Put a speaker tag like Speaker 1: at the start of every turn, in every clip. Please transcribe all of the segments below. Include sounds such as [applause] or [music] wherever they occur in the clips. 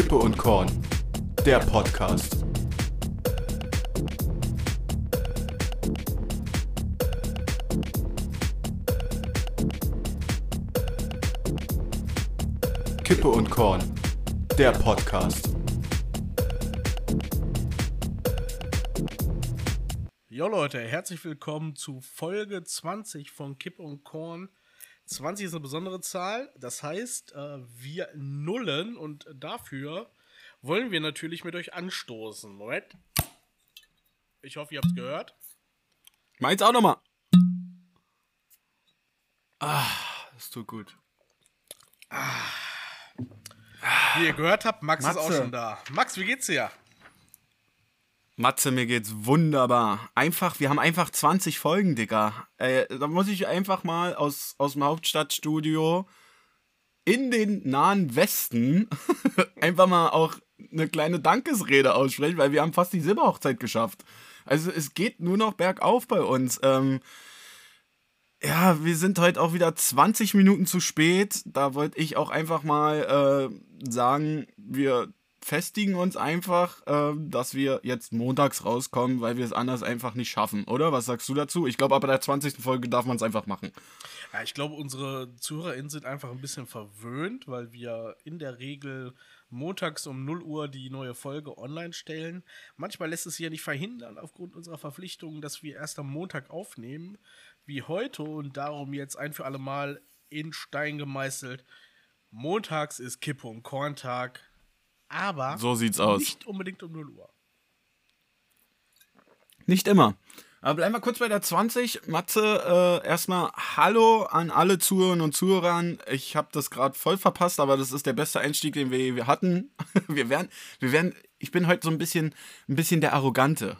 Speaker 1: Kippe und Korn, der Podcast. Kippe und Korn, der Podcast.
Speaker 2: Jo Leute, herzlich willkommen zu Folge 20 von Kippe und Korn. 20 ist eine besondere Zahl, das heißt, äh, wir nullen und dafür wollen wir natürlich mit euch anstoßen. Moment. Ich hoffe, ihr habt es gehört.
Speaker 1: Meins auch nochmal. Ah, das tut gut.
Speaker 2: Ah. Wie ihr gehört habt, Max Matze. ist auch schon da. Max, wie geht's dir?
Speaker 1: Matze, mir geht's wunderbar. Einfach, wir haben einfach 20 Folgen, Digga. Äh, da muss ich einfach mal aus, aus dem Hauptstadtstudio in den nahen Westen [laughs] einfach mal auch eine kleine Dankesrede aussprechen, weil wir haben fast die Silberhochzeit geschafft. Also es geht nur noch bergauf bei uns. Ähm, ja, wir sind heute auch wieder 20 Minuten zu spät. Da wollte ich auch einfach mal äh, sagen, wir festigen uns einfach, äh, dass wir jetzt montags rauskommen, weil wir es anders einfach nicht schaffen, oder? Was sagst du dazu? Ich glaube, ab der 20. Folge darf man es einfach machen.
Speaker 2: Ja, ich glaube, unsere ZuhörerInnen sind einfach ein bisschen verwöhnt, weil wir in der Regel montags um 0 Uhr die neue Folge online stellen. Manchmal lässt es sich ja nicht verhindern, aufgrund unserer Verpflichtungen, dass wir erst am Montag aufnehmen, wie heute, und darum jetzt ein für alle Mal in Stein gemeißelt. Montags ist Kippe- und Korntag aber
Speaker 1: so sieht's aus.
Speaker 2: nicht unbedingt um 0 Uhr.
Speaker 1: Nicht immer. Aber bleiben wir kurz bei der 20. Matze, äh, erstmal Hallo an alle Zuhörerinnen und Zuhörer. Ich habe das gerade voll verpasst, aber das ist der beste Einstieg, den wir, wir hatten. [laughs] wir werden, wir werden, ich bin heute so ein bisschen, ein bisschen der Arrogante.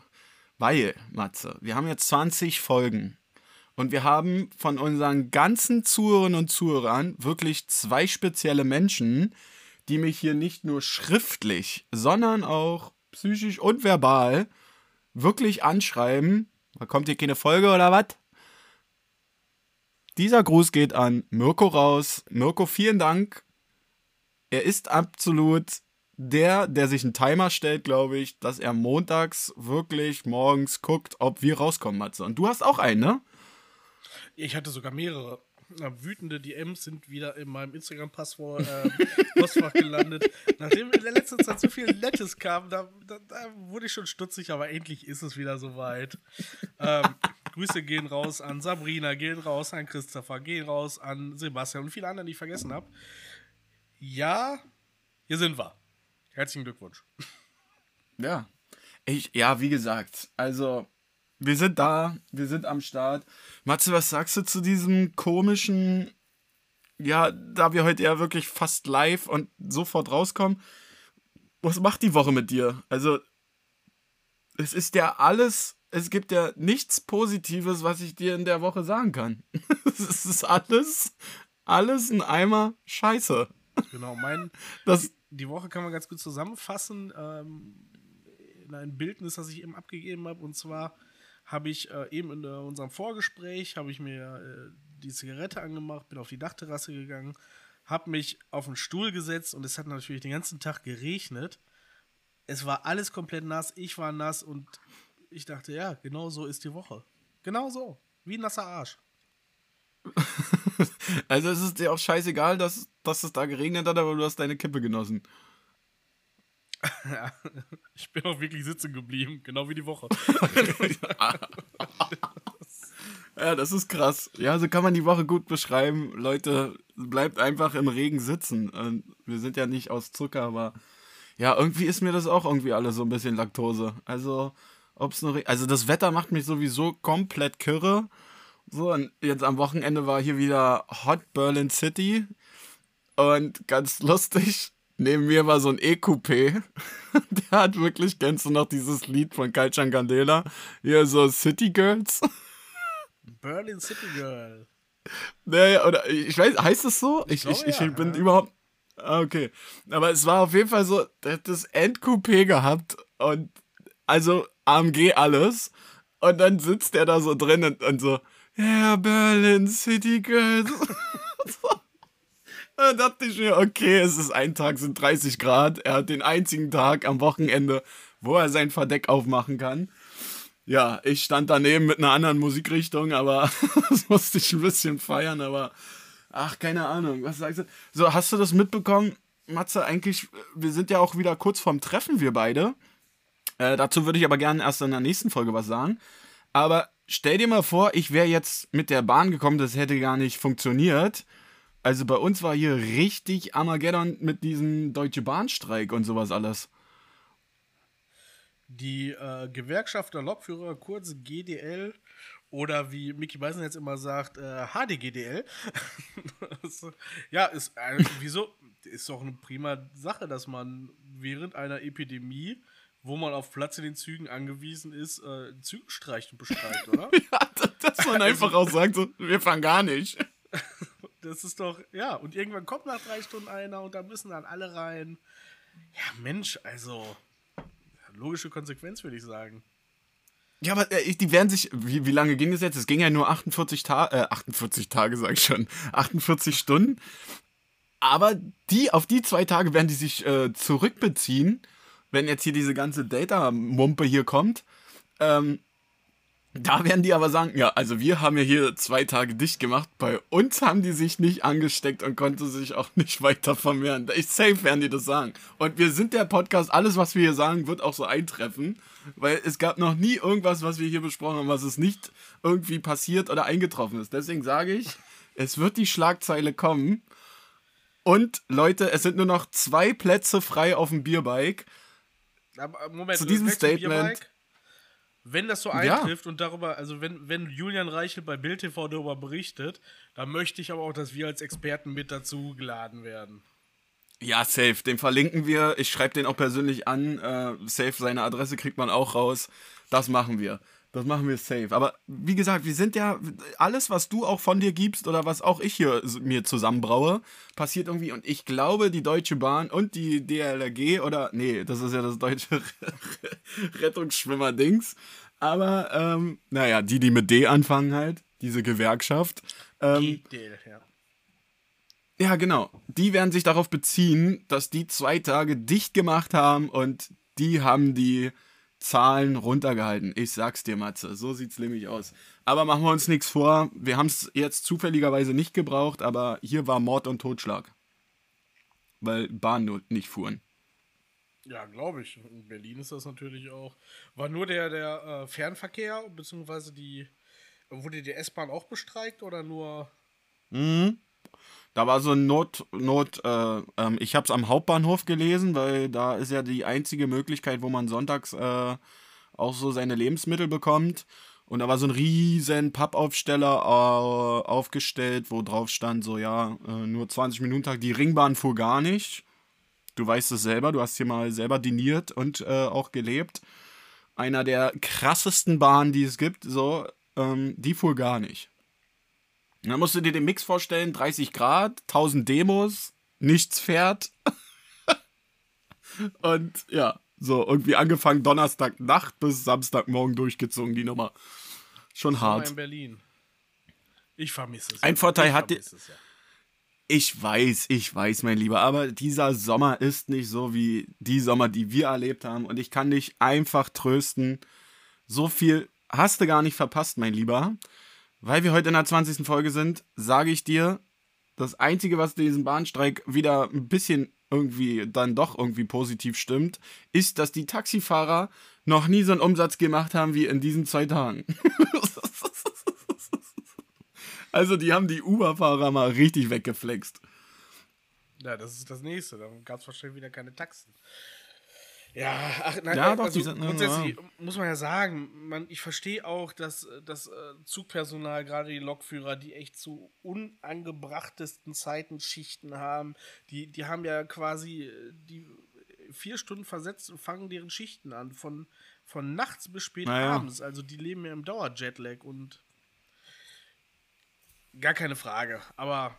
Speaker 1: Weil, Matze, wir haben jetzt 20 Folgen. Und wir haben von unseren ganzen Zuhörerinnen und Zuhörern wirklich zwei spezielle Menschen, die mich hier nicht nur schriftlich, sondern auch psychisch und verbal wirklich anschreiben. Da kommt hier keine Folge oder was? Dieser Gruß geht an Mirko raus. Mirko, vielen Dank. Er ist absolut der, der sich einen Timer stellt, glaube ich, dass er montags wirklich morgens guckt, ob wir rauskommen, Matze. Und du hast auch einen, ne?
Speaker 2: Ich hatte sogar mehrere wütende DMs sind wieder in meinem Instagram-Passwort äh, [laughs] gelandet. Nachdem in der letzten Zeit so viel Nettes kam, da, da, da, wurde ich schon stutzig, aber endlich ist es wieder soweit. Ähm, Grüße gehen raus an Sabrina, gehen raus an Christopher, gehen raus an Sebastian und viele andere, die ich vergessen habe. Ja, hier sind wir. Herzlichen Glückwunsch.
Speaker 1: Ja. Ich, ja, wie gesagt, also wir sind da, wir sind am Start. Matze, was sagst du zu diesem komischen, ja, da wir heute ja wirklich fast live und sofort rauskommen, was macht die Woche mit dir? Also, es ist ja alles, es gibt ja nichts Positives, was ich dir in der Woche sagen kann. [laughs] es ist alles, alles ein Eimer Scheiße.
Speaker 2: Genau, mein, das, die, Woche kann man ganz gut zusammenfassen ähm, in ein Bildnis, das ich eben abgegeben habe, und zwar habe ich äh, eben in äh, unserem Vorgespräch, habe ich mir äh, die Zigarette angemacht, bin auf die Dachterrasse gegangen, habe mich auf den Stuhl gesetzt und es hat natürlich den ganzen Tag geregnet. Es war alles komplett nass, ich war nass und ich dachte, ja, genau so ist die Woche. Genau so, wie ein nasser Arsch. [laughs]
Speaker 1: also es ist dir auch scheißegal, dass, dass es da geregnet hat, aber du hast deine Kippe genossen. [laughs]
Speaker 2: Ich bin auch wirklich sitzen geblieben, genau wie die Woche. [laughs]
Speaker 1: ja, das ist krass. Ja, so kann man die Woche gut beschreiben. Leute, bleibt einfach im Regen sitzen. Wir sind ja nicht aus Zucker, aber ja, irgendwie ist mir das auch irgendwie alles so ein bisschen Laktose. Also, ob's nur, also das Wetter macht mich sowieso komplett kirre. So, und jetzt am Wochenende war hier wieder Hot Berlin City. Und ganz [laughs] lustig, neben mir war so ein E-Coupé. [laughs] Der hat wirklich, kennst du noch dieses Lied von Kalchan Candela? Hier so City Girls. [laughs]
Speaker 2: Berlin City Girl.
Speaker 1: Naja, oder ich weiß, heißt es so? Ich, ich, ich, ich bin ja. überhaupt. Ah, okay. Aber es war auf jeden Fall so, der hat das Endcoupé gehabt und also AMG alles. Und dann sitzt der da so drin und, und so, yeah, Berlin City Girls. [laughs] Da dachte ich mir, okay, es ist ein Tag, sind 30 Grad. Er hat den einzigen Tag am Wochenende, wo er sein Verdeck aufmachen kann. Ja, ich stand daneben mit einer anderen Musikrichtung, aber [laughs] das musste ich ein bisschen feiern, aber ach, keine Ahnung, was sagst du? So, hast du das mitbekommen, Matze? Eigentlich, wir sind ja auch wieder kurz vorm Treffen, wir beide. Äh, dazu würde ich aber gerne erst in der nächsten Folge was sagen. Aber stell dir mal vor, ich wäre jetzt mit der Bahn gekommen, das hätte gar nicht funktioniert. Also bei uns war hier richtig Armageddon mit diesem Deutsche Bahnstreik und sowas alles.
Speaker 2: Die äh, Gewerkschaft der Lokführer, kurz GDL, oder wie Mickey Beisen jetzt immer sagt, äh, HDGDL. [laughs] ja, ist äh, wieso ist doch eine prima Sache, dass man während einer Epidemie, wo man auf Platz in den Zügen angewiesen ist, äh, Züge streicht und bestreikt, oder? [laughs]
Speaker 1: ja, dass man einfach auch sagt, so, wir fahren gar nicht. [laughs]
Speaker 2: Das ist doch, ja, und irgendwann kommt nach drei Stunden einer und da müssen dann alle rein. Ja, Mensch, also logische Konsequenz, würde ich sagen.
Speaker 1: Ja, aber äh, die werden sich, wie, wie lange ging das jetzt? Es ging ja nur 48 Tage, äh, 48 Tage, sag ich schon, 48 Stunden. Aber die, auf die zwei Tage werden die sich äh, zurückbeziehen, wenn jetzt hier diese ganze Data-Mumpe hier kommt. Ähm, da werden die aber sagen, ja, also wir haben ja hier zwei Tage dicht gemacht. Bei uns haben die sich nicht angesteckt und konnte sich auch nicht [laughs] weiter vermehren. Ich safe werden die das sagen. Und wir sind der Podcast, alles was wir hier sagen, wird auch so eintreffen. Weil es gab noch nie irgendwas, was wir hier besprochen haben, was es nicht irgendwie passiert oder eingetroffen ist. Deswegen sage ich, es wird die Schlagzeile kommen. Und Leute, es sind nur noch zwei Plätze frei auf dem Bierbike.
Speaker 2: Moment,
Speaker 1: zu diesem Statement.
Speaker 2: Wenn das so eintrifft ja. und darüber, also wenn, wenn Julian Reichel bei Bild TV darüber berichtet, dann möchte ich aber auch, dass wir als Experten mit dazu geladen werden.
Speaker 1: Ja, safe. Den verlinken wir. Ich schreibe den auch persönlich an. Äh, safe, seine Adresse kriegt man auch raus. Das machen wir. Das machen wir safe. Aber wie gesagt, wir sind ja, alles, was du auch von dir gibst oder was auch ich hier mir zusammenbraue, passiert irgendwie. Und ich glaube, die Deutsche Bahn und die DLRG oder, nee, das ist ja das deutsche [laughs] Rettungsschwimmer-Dings. Aber, ähm, naja, die, die mit D anfangen halt, diese Gewerkschaft. Ähm, die DL, ja. Ja, genau. Die werden sich darauf beziehen, dass die zwei Tage dicht gemacht haben und die haben die Zahlen runtergehalten. Ich sag's dir, Matze. So sieht's nämlich aus. Aber machen wir uns nichts vor. Wir haben es jetzt zufälligerweise nicht gebraucht, aber hier war Mord und Totschlag. Weil Bahnen nicht fuhren.
Speaker 2: Ja, glaube ich. In Berlin ist das natürlich auch. War nur der, der äh, Fernverkehr, beziehungsweise die. Wurde die S-Bahn auch bestreikt oder nur.
Speaker 1: Mhm. Da war so ein Not, Not äh, ähm, ich habe es am Hauptbahnhof gelesen, weil da ist ja die einzige Möglichkeit, wo man sonntags äh, auch so seine Lebensmittel bekommt. Und da war so ein riesen Pappaufsteller äh, aufgestellt, wo drauf stand, so ja, äh, nur 20 Minuten Tag. Die Ringbahn fuhr gar nicht. Du weißt es selber, du hast hier mal selber diniert und äh, auch gelebt. Einer der krassesten Bahnen, die es gibt, so, ähm, die fuhr gar nicht. Dann musst du dir den Mix vorstellen: 30 Grad, 1000 Demos, nichts fährt. [laughs] Und ja, so irgendwie angefangen Donnerstagnacht bis Samstagmorgen durchgezogen, die Nummer. Schon hart.
Speaker 2: in Berlin. Ich vermisse es.
Speaker 1: Ein Vorteil hat. Es, ja. Ich weiß, ich weiß, mein Lieber, aber dieser Sommer ist nicht so wie die Sommer, die wir erlebt haben. Und ich kann dich einfach trösten. So viel hast du gar nicht verpasst, mein Lieber. Weil wir heute in der 20. Folge sind, sage ich dir, das Einzige, was diesen Bahnstreik wieder ein bisschen irgendwie dann doch irgendwie positiv stimmt, ist, dass die Taxifahrer noch nie so einen Umsatz gemacht haben wie in diesen zwei Tagen. [laughs] also die haben die Uber-Fahrer mal richtig weggeflext.
Speaker 2: Ja, das ist das nächste. Dann gab es wahrscheinlich wieder keine Taxen. Ja, ach, nein,
Speaker 1: ja, doch,
Speaker 2: also
Speaker 1: die sind,
Speaker 2: grundsätzlich ja. muss man ja sagen, man, ich verstehe auch, dass das äh, Zugpersonal, gerade die Lokführer, die echt zu unangebrachtesten Zeiten Schichten haben, die, die haben ja quasi äh, die vier Stunden versetzt und fangen deren Schichten an, von, von nachts bis spät naja. abends. Also die leben ja im Dauerjetlag und gar keine Frage. Aber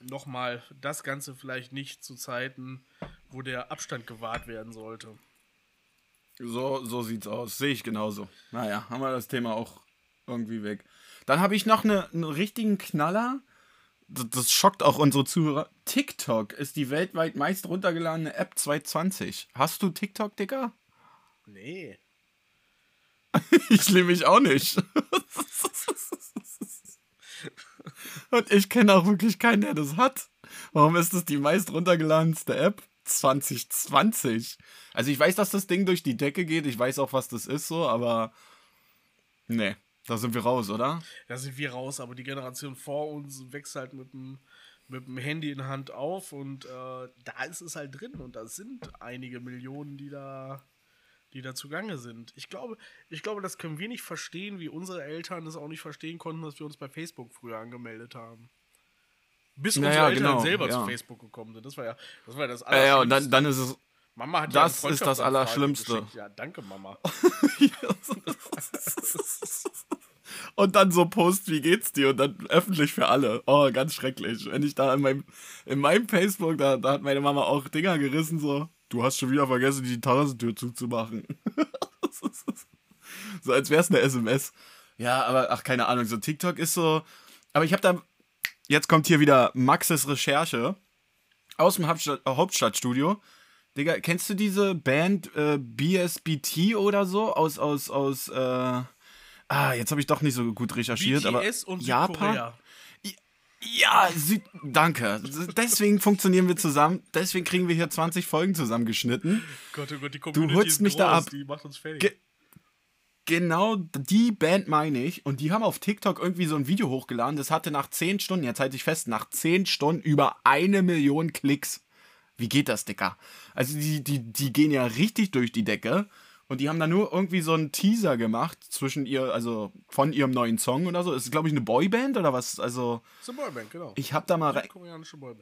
Speaker 2: nochmal, das Ganze vielleicht nicht zu Zeiten, wo der Abstand gewahrt werden sollte.
Speaker 1: So, so sieht's aus. Sehe ich genauso. Naja, haben wir das Thema auch irgendwie weg. Dann habe ich noch eine, einen richtigen Knaller. das schockt auch unsere Zuhörer. TikTok ist die weltweit meist runtergeladene App 2020. Hast du TikTok, Digga?
Speaker 2: Nee. [laughs]
Speaker 1: ich liebe mich auch nicht. [laughs] Und ich kenne auch wirklich keinen, der das hat. Warum ist das die meist runtergeladenste App? 2020. Also ich weiß, dass das Ding durch die Decke geht. Ich weiß auch, was das ist so, aber nee, da sind wir raus, oder?
Speaker 2: Da sind wir raus, aber die Generation vor uns wächst halt mit dem, mit dem Handy in Hand auf und äh, da ist es halt drin und da sind einige Millionen, die da die da zugange sind. Ich glaube, ich glaube, das können wir nicht verstehen, wie unsere Eltern es auch nicht verstehen konnten, dass wir uns bei Facebook früher angemeldet haben. Bis unsere
Speaker 1: Naja,
Speaker 2: Eltern
Speaker 1: genau,
Speaker 2: selber
Speaker 1: ja.
Speaker 2: zu Facebook gekommen sind. Das war ja das, war ja das
Speaker 1: Ja, ja, und
Speaker 2: Allerschlimmste.
Speaker 1: dann, dann ist es.
Speaker 2: Mama hat
Speaker 1: das
Speaker 2: ja
Speaker 1: ist das Allerschlimmste.
Speaker 2: geschickt. Ja, danke, Mama. [laughs]
Speaker 1: und dann so Post, wie geht's dir? Und dann öffentlich für alle. Oh, ganz schrecklich. Wenn ich da in meinem, in meinem Facebook, da, da hat meine Mama auch Dinger gerissen, so, du hast schon wieder vergessen, die Terrassentür zuzumachen. [laughs] so als wär's eine SMS. Ja, aber, ach, keine Ahnung, so TikTok ist so. Aber ich habe da. Jetzt kommt hier wieder Maxes Recherche aus dem Hauptstadt, äh, Hauptstadtstudio. Digga, kennst du diese Band äh, BSBT oder so? Aus, aus, aus, äh, ah, jetzt habe ich doch nicht so gut recherchiert, aber
Speaker 2: BTS und
Speaker 1: Japan?
Speaker 2: Südkorea.
Speaker 1: Ja, Süd danke. Deswegen funktionieren wir zusammen. Deswegen kriegen wir hier 20 Folgen zusammengeschnitten.
Speaker 2: Gott, oh Gott, die Community
Speaker 1: holst
Speaker 2: ist
Speaker 1: mich da
Speaker 2: groß,
Speaker 1: ab.
Speaker 2: Die macht uns fertig.
Speaker 1: Ge genau die Band meine ich. Und die haben auf TikTok irgendwie so ein Video hochgeladen. Das hatte nach 10 Stunden, jetzt halte ich fest, nach 10 Stunden über eine Million Klicks. Wie geht das, Dicker? Also die, die, die gehen ja richtig durch die Decke. Und die haben da nur irgendwie so einen Teaser gemacht zwischen ihr, also von ihrem neuen Song oder so. Ist, glaube ich, eine Boyband oder was? Also,
Speaker 2: Das ist eine Boyband, genau.
Speaker 1: ich habe da mal rein,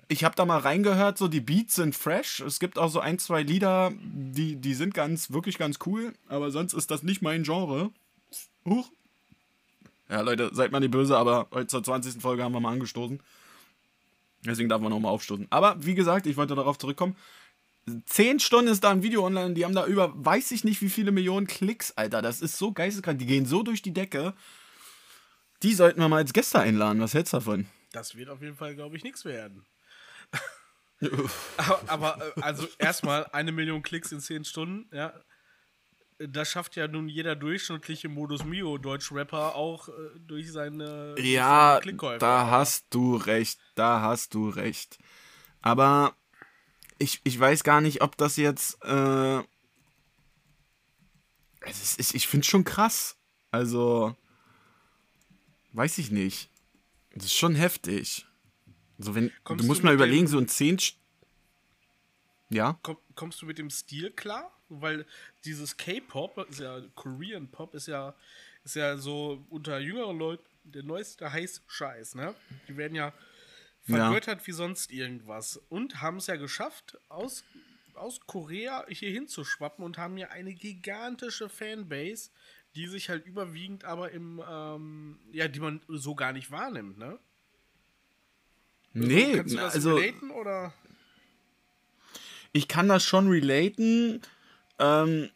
Speaker 1: ich habe da mal reingehört, so die Beats sind fresh. Es gibt auch so ein, zwei Lieder, die, die sind ganz, wirklich ganz cool, aber sonst ist das nicht mein Genre. Huch. Ja, Leute, seid mal nicht böse, aber heute zur 20. Folge haben wir mal angestoßen. Deswegen darf man nochmal aufstoßen. Aber wie gesagt, ich wollte darauf zurückkommen. Zehn Stunden ist da ein Video online, die haben da über, weiß ich nicht, wie viele Millionen Klicks, Alter. Das ist so geisteskrank. Die gehen so durch die Decke. Die sollten wir mal als Gäste einladen. Was hältst du davon?
Speaker 2: Das wird auf jeden Fall, glaube ich, nichts werden. [laughs] aber, aber äh, also erstmal eine Million Klicks in 10 Stunden, ja. Das schafft ja nun jeder durchschnittliche Modus Mio Deutsch-Rapper auch äh, durch seine, durch
Speaker 1: Ja,
Speaker 2: seine Klickkäufe.
Speaker 1: da hast du recht, da hast du recht. Aber ich, ich weiß gar nicht, ob das jetzt. Äh, es ist, ich finde es schon krass. Also. Weiß ich nicht. Das ist schon heftig. Also wenn,
Speaker 2: Kommst
Speaker 1: du musst
Speaker 2: du
Speaker 1: mal überlegen, so ein 10. St- Ja?
Speaker 2: Komm, kommst du mit dem Stil klar? Weil dieses K-Pop, ist ja Korean Pop, ist ja, ist ja so unter jüngeren Leuten der neueste heiß Scheiß, ne? Die werden ja vergöttert wie sonst irgendwas und haben es ja geschafft, aus, aus Korea hier hinzuschwappen und haben ja eine gigantische Fanbase, die sich halt überwiegend aber im, ähm, ja, die man so gar nicht wahrnimmt, ne?
Speaker 1: Nee,
Speaker 2: Kannst du das
Speaker 1: also.
Speaker 2: relaten oder?
Speaker 1: ich kann das schon relaten. Ähm,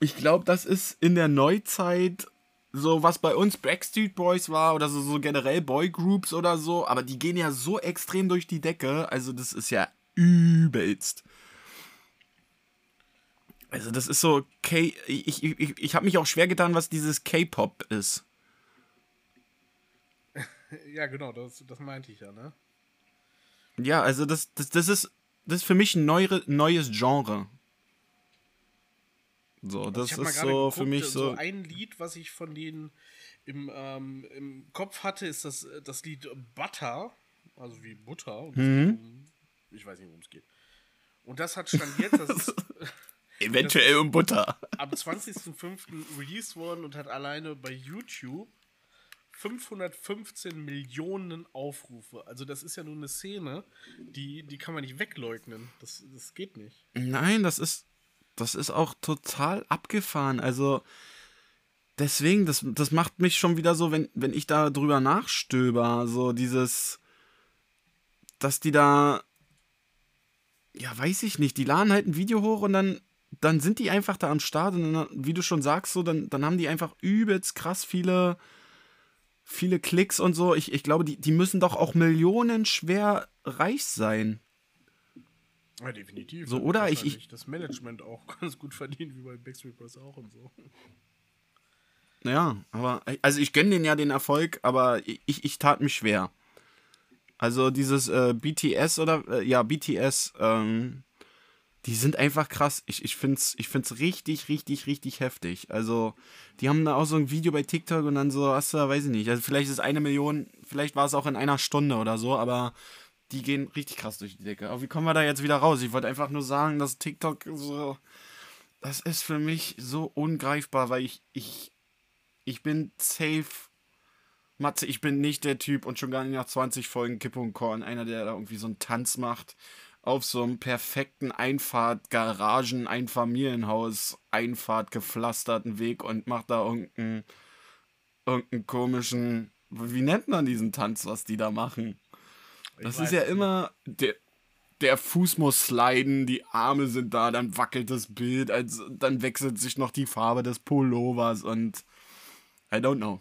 Speaker 1: ich glaube, das ist in der Neuzeit so, was bei uns Backstreet Boys war oder so, so generell Boygroups oder so, aber die gehen ja so extrem durch die Decke. Also, das ist ja übelst. Also, das ist so K. Ich, ich, ich, ich habe mich auch schwer getan, was dieses K-Pop ist. [laughs]
Speaker 2: Ja, genau, das, das meinte ich ja, ne?
Speaker 1: Ja, also, das, das, das, ist, das ist für mich ein neuere, neues Genre. So, das ist so
Speaker 2: geguckt,
Speaker 1: für mich so.
Speaker 2: ein Lied, was ich von denen im, ähm, im Kopf hatte, ist das, das Lied Butter. Also wie Butter.
Speaker 1: Mhm.
Speaker 2: um, ich weiß nicht, worum es geht. Und das hat Stand jetzt, das ist [laughs]
Speaker 1: Eventuell um Butter. [laughs]
Speaker 2: am 20.05. released worden und hat alleine bei YouTube 515 Millionen Aufrufe. Also das ist ja nur eine Szene, die, die kann man nicht wegleugnen. Das, das geht nicht.
Speaker 1: Nein, das ist, das ist auch total abgefahren. Also, deswegen, das, das macht mich schon wieder so, wenn, wenn ich da drüber nachstöber, so dieses, dass die da, ja, weiß ich nicht, die laden halt ein Video hoch und dann, dann sind die einfach da am Start und dann, wie du schon sagst, so, dann, dann haben die einfach übelst krass viele viele Klicks und so. Ich, ich glaube, die, die müssen doch auch millionenschwer reich sein.
Speaker 2: Ja, definitiv.
Speaker 1: So, oder? Ich, ich,
Speaker 2: das Management auch [laughs] ganz gut verdient, wie bei Backstreet Boys auch und so.
Speaker 1: Ja, aber, also ich gönne denen ja den Erfolg, aber ich, ich tat mich schwer. Also dieses äh, BTS oder, äh, ja, BTS, ähm, die sind einfach krass. Ich, ich finde es ich find's richtig, richtig, richtig heftig. Also, die haben da auch so ein Video bei TikTok und dann so, hast du, weiß ich nicht, also vielleicht ist es eine Million, vielleicht war es auch in einer Stunde oder so, aber die gehen richtig krass durch die Decke. Aber wie kommen wir da jetzt wieder raus? Ich wollte einfach nur sagen, dass TikTok so, das ist für mich so ungreifbar, weil ich, ich, ich bin safe. Matze, ich bin nicht der Typ und schon gar nicht nach 20 Folgen Kippe und Korn, einer, der da irgendwie so einen Tanz macht auf so einem perfekten Einfahrt, Garagen, Einfamilienhaus, Einfahrt gepflasterten Weg und macht da irgendeinen, irgendeinen komischen, wie nennt man diesen Tanz, was die da machen? Das ist ja immer, der, der Fuß muss sliden, die Arme sind da, dann wackelt das Bild, also, dann wechselt sich noch die Farbe des Pullovers und I don't know.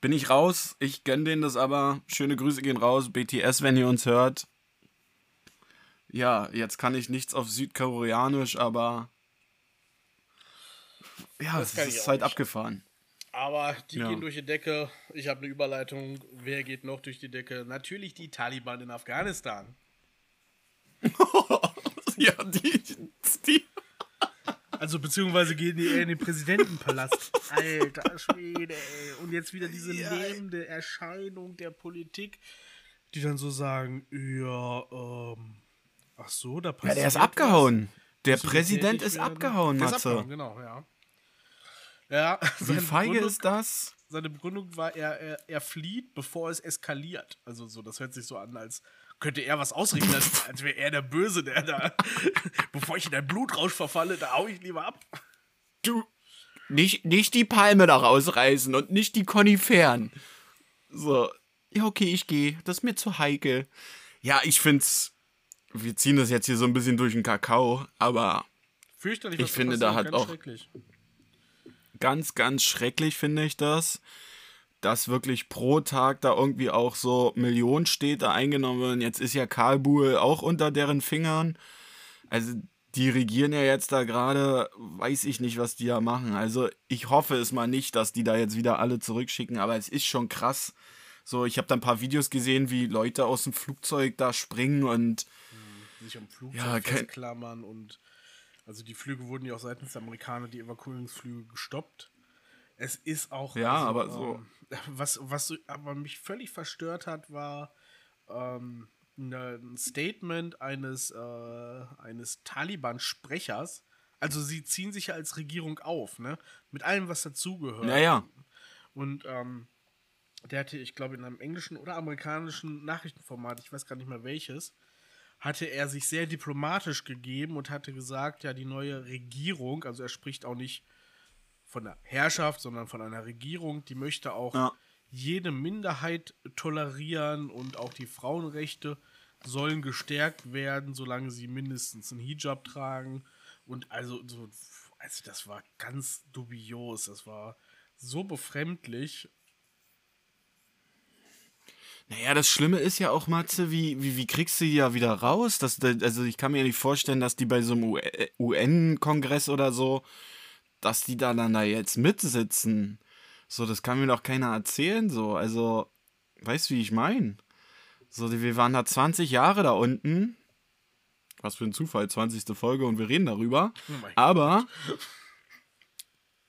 Speaker 1: Bin ich raus, ich gönne denen das aber. Schöne Grüße gehen raus, BTS, wenn ihr uns hört ja, jetzt kann ich nichts auf Südkoreanisch, aber ja, es ist halt nicht. abgefahren.
Speaker 2: Aber die ja. gehen durch die Decke. Ich habe eine Überleitung. Wer geht noch durch die Decke? Natürlich die Taliban in Afghanistan. [laughs]
Speaker 1: ja, die, die.
Speaker 2: Also beziehungsweise gehen die eher in den Präsidentenpalast. Alter Schwede, ey. Und jetzt wieder diese ja. lebende Erscheinung der Politik, die dann so sagen, ja, ähm, Ach so, da
Speaker 1: passiert. Ja, der ist abgehauen. Der Präsident ist abgehauen, Matze. Ist abgehauen,
Speaker 2: genau, ja. Ja,
Speaker 1: wie [laughs] feige Begründung, ist das?
Speaker 2: Seine Begründung war, er, er, er flieht, bevor es eskaliert. Also so, das hört sich so an, als könnte er was ausrichten, als, [laughs] als wäre er der Böse, der da, [laughs] bevor ich in einen Blutrausch verfalle, da hau ich lieber ab.
Speaker 1: Du, nicht, nicht die Palme da rausreißen und nicht die Koniferen. So, ja, okay, ich gehe. Das ist mir zu heikel. Ja, ich find's wir ziehen das jetzt hier so ein bisschen durch den Kakao, aber
Speaker 2: Fürchterlich,
Speaker 1: ich finde, da hat auch ganz, ganz schrecklich finde ich das, dass wirklich pro Tag da irgendwie auch so Millionen Städte eingenommen werden. Jetzt ist ja Kabul auch unter deren Fingern. Also die regieren ja jetzt da gerade, weiß ich nicht, was die da machen. Also ich hoffe es mal nicht, dass die da jetzt wieder alle zurückschicken, aber es ist schon krass. So, ich habe da ein paar Videos gesehen, wie Leute aus dem Flugzeug da springen und
Speaker 2: sich am Flugzeug ja, festklammern und also die Flüge wurden ja auch seitens der Amerikaner, die Evakuierungsflüge gestoppt. Es ist auch.
Speaker 1: Ja, also, aber so.
Speaker 2: Ähm, [laughs] was, was aber mich völlig verstört hat, war ähm, ne, ein Statement eines, äh, eines Taliban-Sprechers. Also sie ziehen sich ja als Regierung auf, ne? Mit allem, was dazugehört.
Speaker 1: Ja, ja.
Speaker 2: Und ähm, der hatte, ich glaube, in einem englischen oder amerikanischen Nachrichtenformat, ich weiß gar nicht mehr welches, hatte er sich sehr diplomatisch gegeben und hatte gesagt, ja, die neue Regierung, also er spricht auch nicht von der Herrschaft, sondern von einer Regierung, die möchte auch ja. jede Minderheit tolerieren und auch die Frauenrechte sollen gestärkt werden, solange sie mindestens einen Hijab tragen. Und also, so, also das war ganz dubios, das war so befremdlich.
Speaker 1: Naja, das Schlimme ist ja auch, Matze, wie, wie, wie kriegst du die ja wieder raus? Das, also ich kann mir nicht vorstellen, dass die bei so einem UN-Kongress oder so, dass die da dann da jetzt mitsitzen. So, das kann mir doch keiner erzählen, so. Also, weißt du, wie ich meine? So, wir waren da 20 Jahre da unten. Was für ein Zufall, 20. Folge und wir reden darüber. Oh aber,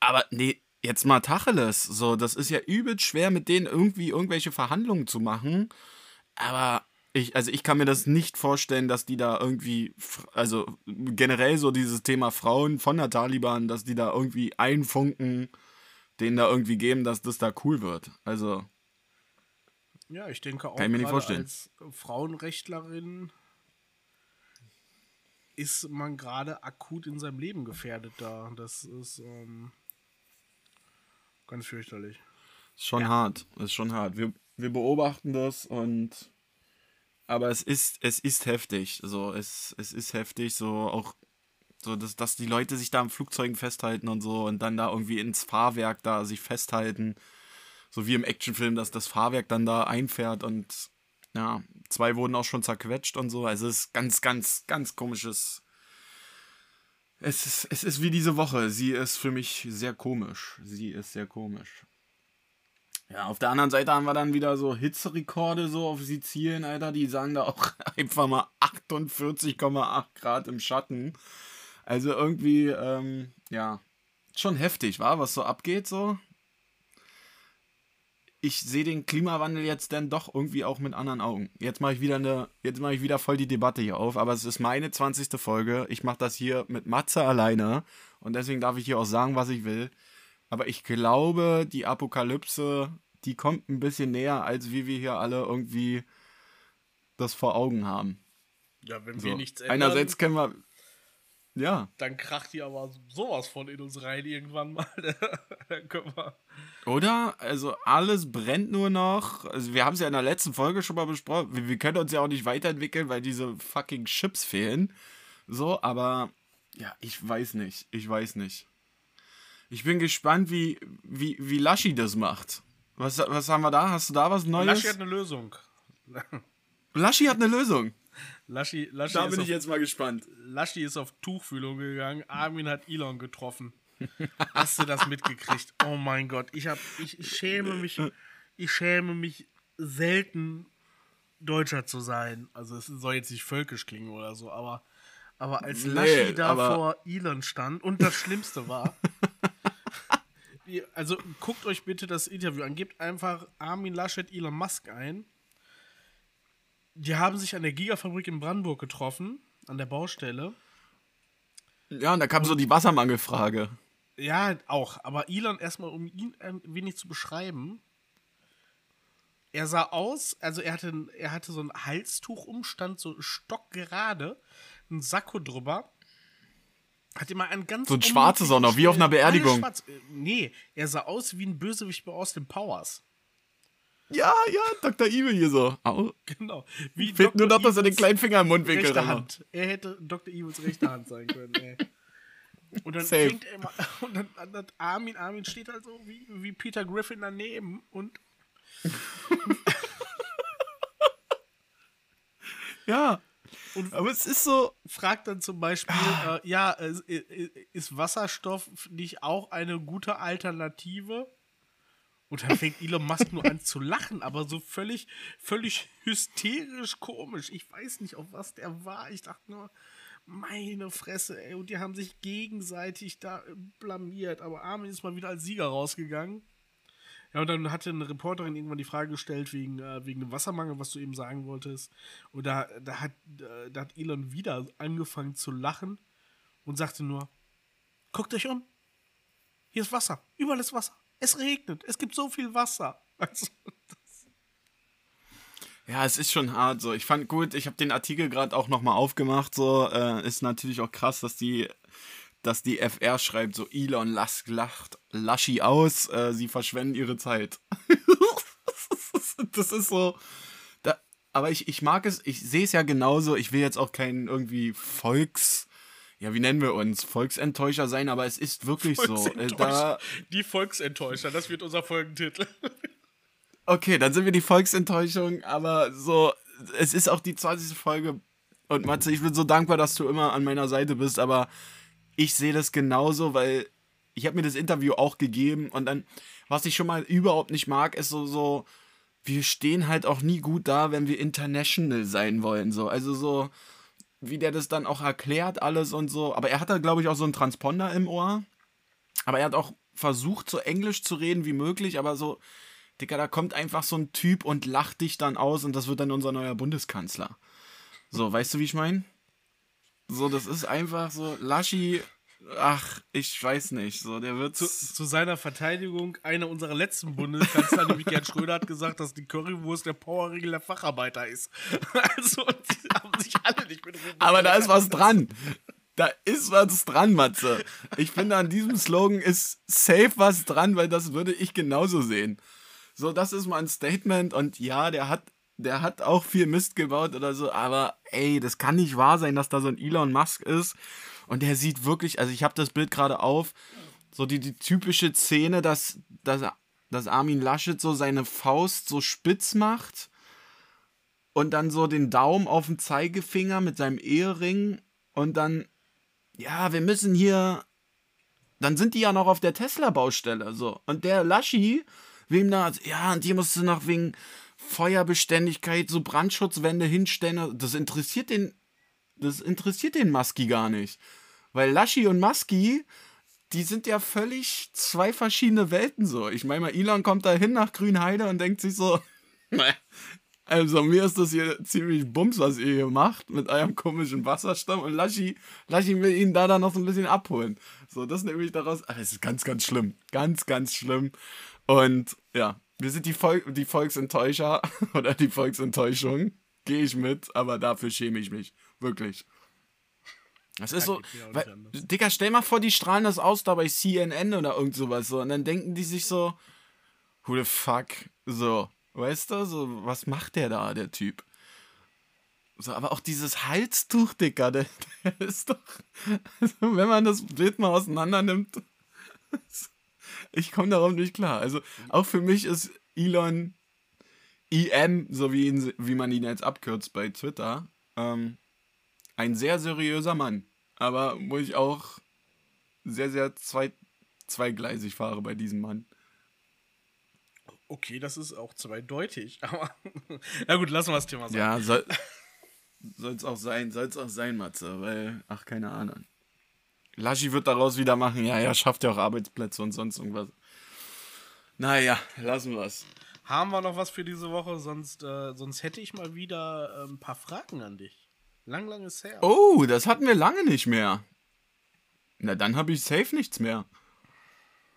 Speaker 1: aber nee, jetzt mal Tacheles, so, das ist ja übel schwer, mit denen irgendwie irgendwelche Verhandlungen zu machen. Aber ich, also ich kann mir das nicht vorstellen, dass die da irgendwie, also generell so dieses Thema Frauen von der Taliban, dass die da irgendwie einfunken, denen da irgendwie geben, dass das da cool wird. Also.
Speaker 2: Ja, ich denke auch
Speaker 1: kann ich mir nicht vorstellen.
Speaker 2: als Frauenrechtlerin ist man gerade akut in seinem Leben gefährdet da. Das ist, ähm, Ganz fürchterlich.
Speaker 1: Ist schon ja. hart. Ist schon hart. Wir, wir beobachten das und aber es ist, es ist heftig. So, es, es ist heftig, so auch so, dass, dass die Leute sich da am Flugzeugen festhalten und so und dann da irgendwie ins Fahrwerk da sich festhalten. so wie im Actionfilm, dass das Fahrwerk dann da einfährt und ja, zwei wurden auch schon zerquetscht und so. Also es ist ganz, ganz, ganz komisches. Es ist, es ist wie diese Woche. Sie ist für mich sehr komisch. Sie ist sehr komisch. Ja, auf der anderen Seite haben wir dann wieder so Hitzerekorde so auf Sizilien, Alter. Die sagen da auch [laughs] einfach mal 48,8 Grad im Schatten. Also irgendwie, ähm, ja, schon heftig, war, was so abgeht so. Ich sehe den Klimawandel jetzt dann doch irgendwie auch mit anderen Augen. Jetzt mache ich wieder eine, jetzt mache ich wieder voll die Debatte hier auf, aber es ist meine 20. Folge. Ich mache das hier mit Matze alleine und deswegen darf ich hier auch sagen, was ich will. Aber ich glaube, die Apokalypse, die kommt ein bisschen näher, als wie wir hier alle irgendwie das vor Augen haben.
Speaker 2: Ja, wenn so. wir nichts
Speaker 1: ändern. Einerseits kennen wir, ja.
Speaker 2: Dann kracht die aber sowas von in uns rein irgendwann mal. [laughs] dann können wir.
Speaker 1: Oder? Also alles brennt nur noch. Also wir haben es ja in der letzten Folge schon mal besprochen. Wir, wir, können uns ja auch nicht weiterentwickeln, weil diese fucking Chips fehlen. So, aber ja, ich weiß nicht. Ich weiß nicht. Ich bin gespannt, wie, wie, wie Laschi das macht. Was, was haben wir da? Hast du da was Neues?
Speaker 2: Laschi hat eine Lösung. [laughs]
Speaker 1: Laschi hat eine Lösung.
Speaker 2: Laschi, Laschi
Speaker 1: da bin ich auf, jetzt mal gespannt.
Speaker 2: Laschi ist auf Tuchfühlung gegangen. Armin hat Elon getroffen. Hast du das mitgekriegt? Oh mein Gott, ich hab, ich, ich schäme mich, ich schäme mich selten Deutscher zu sein. Also es soll jetzt nicht völkisch klingen oder so, aber, aber als Laschi nee, da vor Elon stand und das Schlimmste war, [laughs] also guckt euch bitte das Interview an, gebt einfach Armin Laschet Elon Musk ein die haben sich an der Gigafabrik in Brandenburg getroffen, an der Baustelle.
Speaker 1: Ja, und da kam und, so die Wassermangelfrage.
Speaker 2: Ja, auch. Aber Elon, erstmal, um ihn ein wenig zu beschreiben, er sah aus, also er hatte, er hatte so ein Halstuchumstand, so stockgerade, ein Sakko drüber. Hat immer ein ganz.
Speaker 1: So ein schwarzes auch noch, wie auf einer Beerdigung.
Speaker 2: Nee, er sah aus wie ein Bösewicht aus den Powers.
Speaker 1: Ja, ja, Dr. Evil hier so. Au.
Speaker 2: Genau.
Speaker 1: Wie Fehlt nur noch, dass er den kleinen Finger im Mundwinkel
Speaker 2: rechte Hand. Er hätte Dr. Evils rechte Hand sein können, ey. Und dann Safe. fängt er immer, [laughs] und dann, dann Armin, Armin steht halt so wie, wie Peter Griffin daneben und. [laughs]
Speaker 1: ja. Und aber es ist so.
Speaker 2: Fragt dann zum Beispiel, ah. äh, ja, ist Wasserstoff nicht auch eine gute Alternative? Und dann fängt Elon Musk nur an zu lachen, aber so völlig, völlig hysterisch komisch. Ich weiß nicht, auf was der war. Ich dachte nur, meine Fresse, ey. Und die haben sich gegenseitig da blamiert. Aber Armin ist mal wieder als Sieger rausgegangen. Ja, und dann hatte eine Reporterin irgendwann die Frage gestellt wegen, äh, wegen dem Wassermangel, was du eben sagen wolltest. Und da, da, hat, äh, da hat Elon wieder angefangen zu lachen und sagte nur, guckt euch um. Hier ist Wasser. Überall ist Wasser. Es regnet, es gibt so viel Wasser. Also,
Speaker 1: ja, es ist schon hart so. Ich fand gut, ich habe den Artikel gerade auch nochmal aufgemacht. So äh, ist natürlich auch krass, dass die, dass die FR schreibt, so Elon Musk lacht Laschi aus, äh, sie verschwenden ihre Zeit. [laughs] das ist so. Da, aber ich, ich mag es, ich sehe es ja genauso. Ich will jetzt auch keinen irgendwie Volks ja, wie nennen wir uns? Volksenttäuscher sein, aber es ist wirklich so. Äh, da,
Speaker 2: die Volksenttäuscher, das wird unser Folgentitel. [laughs]
Speaker 1: Okay, dann sind wir die Volksenttäuschung, aber so, es ist auch die 20. Folge. Und Matze, ich bin so dankbar, dass du immer an meiner Seite bist, aber ich sehe das genauso, weil ich habe mir das Interview auch gegeben und dann, was ich schon mal überhaupt nicht mag, ist so, so, wir stehen halt auch nie gut da, wenn wir international sein wollen, so. Also so, wie der das dann auch erklärt, alles und so. Aber er hat da, glaube ich, auch so einen Transponder im Ohr. Aber er hat auch versucht, so englisch zu reden wie möglich, aber so, Digga, da kommt einfach so ein Typ und lacht dich dann aus und das wird dann unser neuer Bundeskanzler. So, weißt du, wie ich meine? So, das ist einfach so, Laschi Ach, ich weiß nicht. So, der wird
Speaker 2: zu, zu seiner Verteidigung. Einer unserer letzten Bundeskanzler, nämlich Gerd Schröder, hat gesagt, dass die Currywurst der Powerregel der Facharbeiter ist. [laughs] Also, die haben sich alle nicht mit
Speaker 1: Aber da ist was dran. Da ist was dran, Matze. Ich finde, an diesem Slogan ist safe was dran, weil das würde ich genauso sehen. So, das ist mal ein Statement und ja, der hat, der hat auch viel Mist gebaut oder so, aber ey, das kann nicht wahr sein, dass da so ein Elon Musk ist und der sieht wirklich, also ich habe das Bild gerade auf, so die, die typische Szene, dass, dass dass Armin Laschet so seine Faust so spitz macht und dann so den Daumen auf den Zeigefinger mit seinem Ehering und dann, ja, wir müssen hier. Dann sind die ja noch auf der Tesla-Baustelle, so. Und der Laschi, wem da, ja, und hier musst du noch wegen Feuerbeständigkeit so Brandschutzwände hinstellen. Das interessiert den, das interessiert den Maski gar nicht. Weil Laschi und Maski, die sind ja völlig zwei verschiedene Welten so. Ich meine mal, Elon kommt da hin nach Grünheide und denkt sich so, [laughs] also mir ist das hier ziemlich bums, was ihr hier macht mit eurem komischen Wasserstamm und Laschi, Laschi will ihn da dann noch so ein bisschen abholen. So, das nehme ich daraus. Aber es ist ganz, ganz schlimm. Ganz, ganz schlimm. Und ja, wir sind die, Vol die Volksenttäuscher [laughs] oder die Volksenttäuschung. Gehe ich mit, aber dafür schäme ich mich. Wirklich. Das ist so, weil, Digga, stell mal vor, die strahlen das aus da bei CNN oder irgend sowas so. Und dann denken die sich so, who the fuck? So, weißt du, so, was macht der da, der Typ? So, aber auch dieses Halstuch, Digga, der, der ist doch, also wenn man das Bild mal auseinander nimmt, [laughs] ich komme darauf nicht klar. Also auch für mich ist Elon EM, so wie, ihn, wie man ihn jetzt abkürzt bei Twitter, ähm, ein sehr seriöser Mann. Aber wo ich auch sehr, sehr zwei, zweigleisig fahre bei diesem Mann.
Speaker 2: Okay, das ist auch zweideutig, [laughs] aber na gut, lassen wir das Thema
Speaker 1: sein. Ja, soll es auch sein, soll es auch sein, Matze, weil, ach, keine Ahnung. Laschi wird daraus wieder machen, ja, er schafft ja auch Arbeitsplätze und sonst irgendwas. Naja, lassen wir es.
Speaker 2: Haben wir noch was für diese Woche? Sonst, äh, sonst hätte ich mal wieder äh, ein paar Fragen an dich. Lang, lang ist her.
Speaker 1: Oh, das hatten wir lange nicht mehr. Na, dann habe ich safe nichts mehr.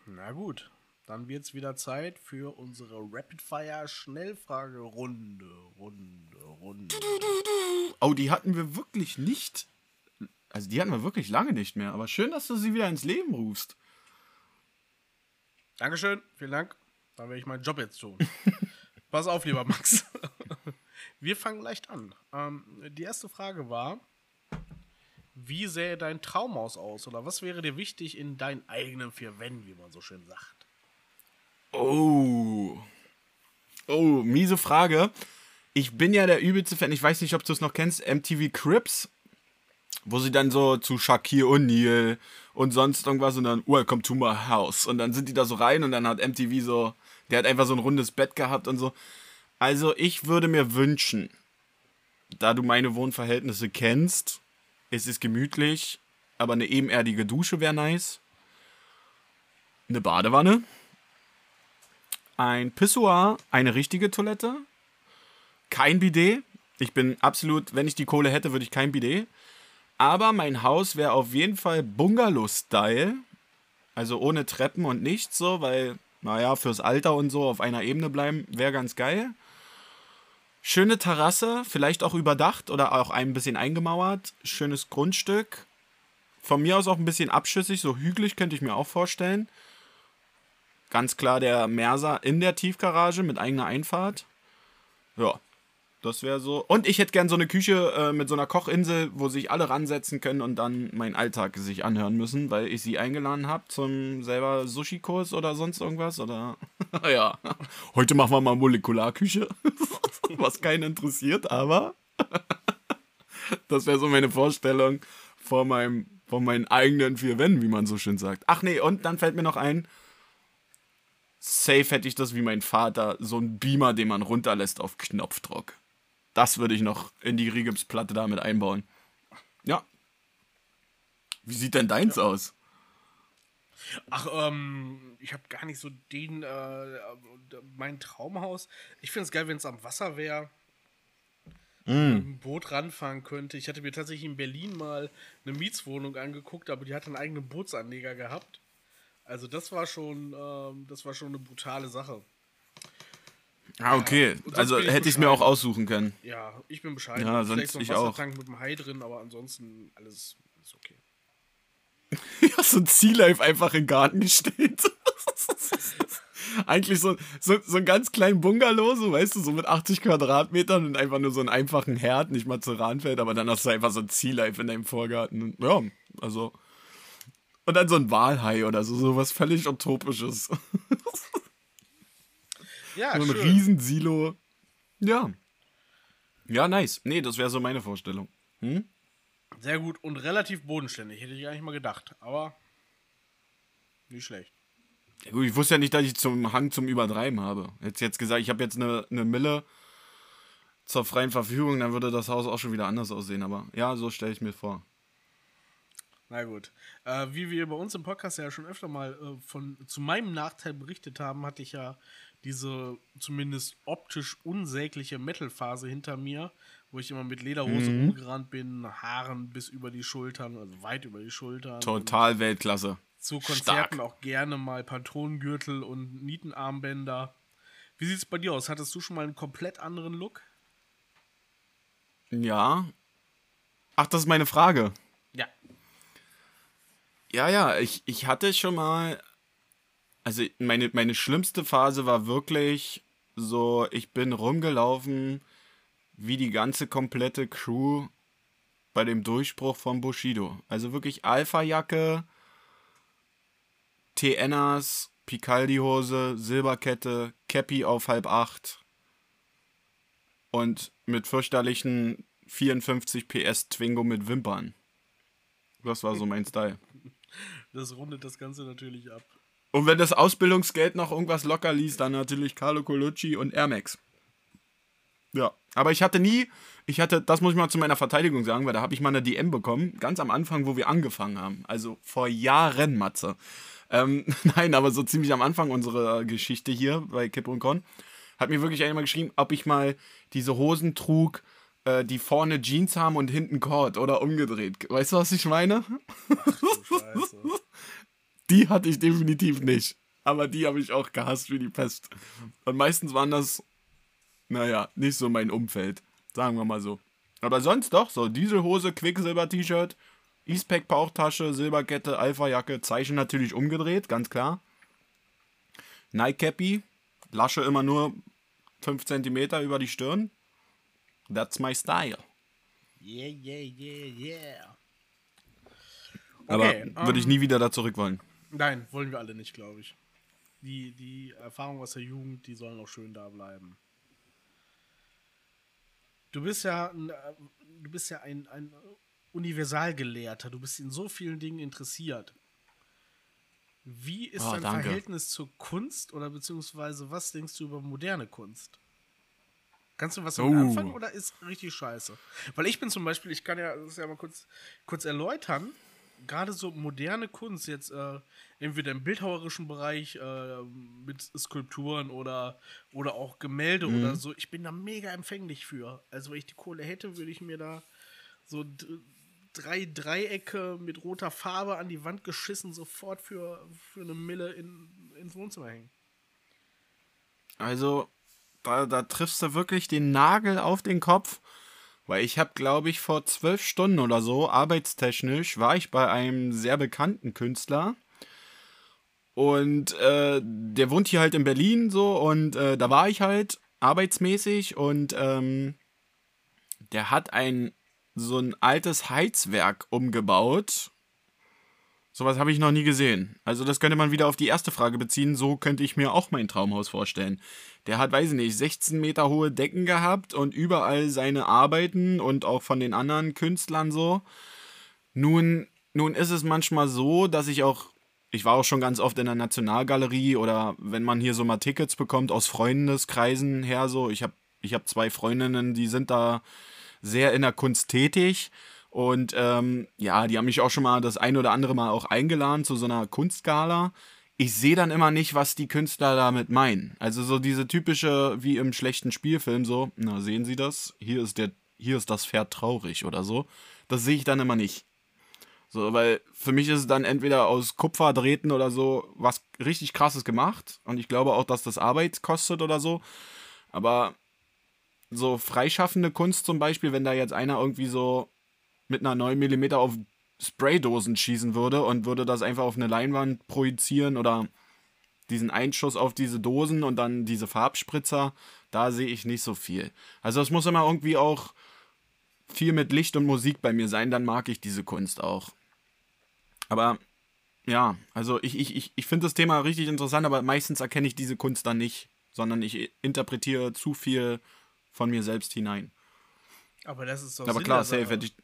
Speaker 2: Na gut, dann wird es wieder Zeit für unsere Rapid-Fire-Schnellfragerunde. Runde, Runde.
Speaker 1: Oh, die hatten wir wirklich nicht. Also, die hatten wir wirklich lange nicht mehr. Aber schön, dass du sie wieder ins Leben rufst.
Speaker 2: Dankeschön, vielen Dank. Dann werde ich meinen Job jetzt tun. [laughs] Pass auf, lieber Max. Wir fangen leicht an. Ähm, die erste Frage war: Wie sähe dein Traumhaus aus? Oder was wäre dir wichtig in deinen eigenen vier Wänden, wie man so schön sagt?
Speaker 1: Oh. Oh, miese Frage. Ich bin ja der übelste Fan. Ich weiß nicht, ob du es noch kennst. MTV Crips. Wo sie dann so zu Shakir O'Neal und sonst irgendwas und dann Welcome to my house. Und dann sind die da so rein und dann hat MTV so. Der hat einfach so ein rundes Bett gehabt und so. Also ich würde mir wünschen, da du meine Wohnverhältnisse kennst, es ist gemütlich, aber eine ebenerdige Dusche wäre nice. Eine Badewanne. Ein Pissoir, eine richtige Toilette. Kein Bidet. Ich bin absolut, wenn ich die Kohle hätte, würde ich kein Bidet. Aber mein Haus wäre auf jeden Fall Bungalow-Style. Also ohne Treppen und nichts so, weil, naja, fürs Alter und so auf einer Ebene bleiben wäre ganz geil. Schöne Terrasse, vielleicht auch überdacht oder auch ein bisschen eingemauert. Schönes Grundstück. Von mir aus auch ein bisschen abschüssig, so hügelig könnte ich mir auch vorstellen. Ganz klar der Merser in der Tiefgarage mit eigener Einfahrt. Ja, das wäre so. Und ich hätte gern so eine Küche äh, mit so einer Kochinsel, wo sich alle ransetzen können und dann meinen Alltag sich anhören müssen, weil ich sie eingeladen habe zum selber Sushi-Kurs oder sonst irgendwas. Oder [laughs] ja, heute machen wir mal Molekularküche, [laughs] was keinen interessiert, aber [laughs] das wäre so meine Vorstellung vor meinem, vor meinen eigenen vier Wänden, wie man so schön sagt. Ach nee, und dann fällt mir noch ein, safe hätte ich das wie mein Vater, so ein Beamer, den man runterlässt auf Knopfdruck. Das würde ich noch in die Rigipsplatte damit einbauen. Ja. Wie sieht denn deins ja. aus?
Speaker 2: Ach, ähm, ich habe gar nicht so den, äh, mein Traumhaus. Ich finde es geil, wenn es am Wasser wäre. Mm. Ein Boot ranfahren könnte. Ich hatte mir tatsächlich in Berlin mal eine Mietswohnung angeguckt, aber die hat einen eigenen Bootsanleger gehabt. Also das war schon, ähm, das war schon eine brutale Sache.
Speaker 1: Ah, okay. Ja, also hätte ich es mir auch aussuchen können.
Speaker 2: Ja, ich bin bescheiden.
Speaker 1: Ja, sonst ich auch.
Speaker 2: mit dem Hai drin, aber ansonsten alles, alles okay. [laughs]
Speaker 1: ja, so ein Sea Life einfach in den Garten gestellt. [laughs] Eigentlich so, so, so einen ganz kleinen Bungalow, so weißt du, so mit 80 Quadratmetern und einfach nur so einen einfachen Herd, nicht mal zu Ranfeld, aber dann hast du einfach so ein Sea Life in deinem Vorgarten. Ja, also. Und dann so ein Walhai oder so, sowas völlig Utopisches. [laughs] Ja, so ein schön. Riesensilo. Ja. Ja, nice. Nee, das wäre so meine Vorstellung. Hm?
Speaker 2: Sehr gut und relativ bodenständig, hätte ich eigentlich mal gedacht. Aber nicht schlecht.
Speaker 1: Ja, gut, ich wusste ja nicht, dass ich zum Hang zum Übertreiben habe. Jetzt jetzt gesagt, ich habe jetzt eine, eine Mille zur freien Verfügung, dann würde das Haus auch schon wieder anders aussehen. Aber ja, so stelle ich mir vor.
Speaker 2: Na gut. Äh, wie wir bei uns im Podcast ja schon öfter mal äh, von zu meinem Nachteil berichtet haben, hatte ich ja diese zumindest optisch unsägliche Metal-Phase hinter mir, wo ich immer mit Lederhose mhm. rumgerannt bin, Haaren bis über die Schultern, also weit über die Schultern.
Speaker 1: Total Weltklasse.
Speaker 2: Zu Konzerten Stark. auch gerne mal Patronengürtel und Nietenarmbänder. Wie sieht es bei dir aus? Hattest du schon mal einen komplett anderen Look?
Speaker 1: Ja. Ach, das ist meine Frage.
Speaker 2: Ja.
Speaker 1: Ja, ja, ich, ich hatte schon mal. Also, meine, meine schlimmste Phase war wirklich so: ich bin rumgelaufen wie die ganze komplette Crew bei dem Durchbruch von Bushido. Also wirklich Alpha-Jacke, TNers, Picaldi-Hose, Silberkette, Cappy auf halb acht und mit fürchterlichen 54 PS Twingo mit Wimpern. Das war so mein Style.
Speaker 2: Das rundet das Ganze natürlich ab.
Speaker 1: Und wenn das Ausbildungsgeld noch irgendwas locker ließ, dann natürlich Carlo Colucci und Air Max. Ja, aber ich hatte nie, ich hatte, das muss ich mal zu meiner Verteidigung sagen, weil da habe ich mal eine DM bekommen, ganz am Anfang, wo wir angefangen haben. Also vor Jahren, Matze. Ähm, [laughs] nein, aber so ziemlich am Anfang unserer Geschichte hier bei Kip und Con hat mir wirklich einmal geschrieben, ob ich mal diese Hosen trug, äh, die vorne Jeans haben und hinten Cord oder umgedreht. Weißt du, was ich meine? Ach, die hatte ich definitiv nicht. Aber die habe ich auch gehasst wie die Pest. Und meistens waren das, naja, nicht so mein Umfeld. Sagen wir mal so. Aber sonst doch, so Dieselhose, Quicksilber-T-Shirt, Eastpack Bauchtasche, Silberkette, Alpha-Jacke, Zeichen natürlich umgedreht, ganz klar. Nike Cappy, Lasche immer nur 5 cm über die Stirn. That's my style.
Speaker 2: Yeah, yeah, yeah, yeah.
Speaker 1: Aber okay, würde um, ich ähm, nie wieder da zurück wollen.
Speaker 2: Nein, wollen wir alle nicht, glaube ich. Die, die Erfahrungen aus der Jugend, die sollen auch schön da bleiben. Du bist ja, du bist ja ein, ein Universalgelehrter. Du bist in so vielen Dingen interessiert. Wie ist oh, dein danke. Verhältnis zur Kunst oder beziehungsweise was denkst du über moderne Kunst? Kannst du was damit oh. anfangen oder ist richtig scheiße? Weil ich bin zum Beispiel, ich kann ja das ja mal kurz, kurz erläutern, gerade so moderne Kunst, jetzt äh, entweder im bildhauerischen Bereich äh, mit Skulpturen oder, oder auch Gemälde mhm. oder so, ich bin da mega empfänglich für. Also, wenn ich die Kohle hätte, würde ich mir da so drei Dreiecke mit roter Farbe an die Wand geschissen, sofort für, für eine Mille in, ins Wohnzimmer hängen.
Speaker 1: Also, da, da triffst du wirklich den Nagel auf den Kopf. Weil ich habe, glaube ich, vor zwölf Stunden oder so, arbeitstechnisch, war ich bei einem sehr bekannten Künstler. Und äh, der wohnt hier halt in Berlin so und äh, da war ich halt arbeitsmäßig und ähm, der hat ein so ein altes Heizwerk umgebaut. Sowas habe ich noch nie gesehen. Also das könnte man wieder auf die erste Frage beziehen. So könnte ich mir auch mein Traumhaus vorstellen. Der hat, weiß ich nicht, 16 Meter hohe Decken gehabt und überall seine Arbeiten und auch von den anderen Künstlern so. Nun, nun ist es manchmal so, dass ich auch, ich war auch schon ganz oft in der Nationalgalerie oder wenn man hier so mal Tickets bekommt aus Freundeskreisen her, so, ich habe ich hab zwei Freundinnen, die sind da sehr in der Kunst tätig. Und ähm, ja, die haben mich auch schon mal das ein oder andere Mal auch eingeladen zu so einer Kunstgala. Ich sehe dann immer nicht, was die Künstler damit meinen. Also so diese typische, wie im schlechten Spielfilm, so, na, sehen Sie das? Hier ist der, hier ist das Pferd traurig oder so. Das sehe ich dann immer nicht. So, weil für mich ist es dann entweder aus Kupferdrähten oder so was richtig krasses gemacht. Und ich glaube auch, dass das Arbeit kostet oder so. Aber so freischaffende Kunst zum Beispiel, wenn da jetzt einer irgendwie so mit einer 9 mm auf Spraydosen schießen würde und würde das einfach auf eine Leinwand projizieren oder diesen Einschuss auf diese Dosen und dann diese Farbspritzer, da sehe ich nicht so viel. Also es muss immer irgendwie auch viel mit Licht und Musik bei mir sein, dann mag ich diese Kunst auch. Aber ja, also ich, ich, ich, ich finde das Thema richtig interessant, aber meistens erkenne ich diese Kunst dann nicht. sondern ich interpretiere zu viel von mir selbst hinein.
Speaker 2: Aber das ist doch
Speaker 1: Aber klar, safe hätte ich.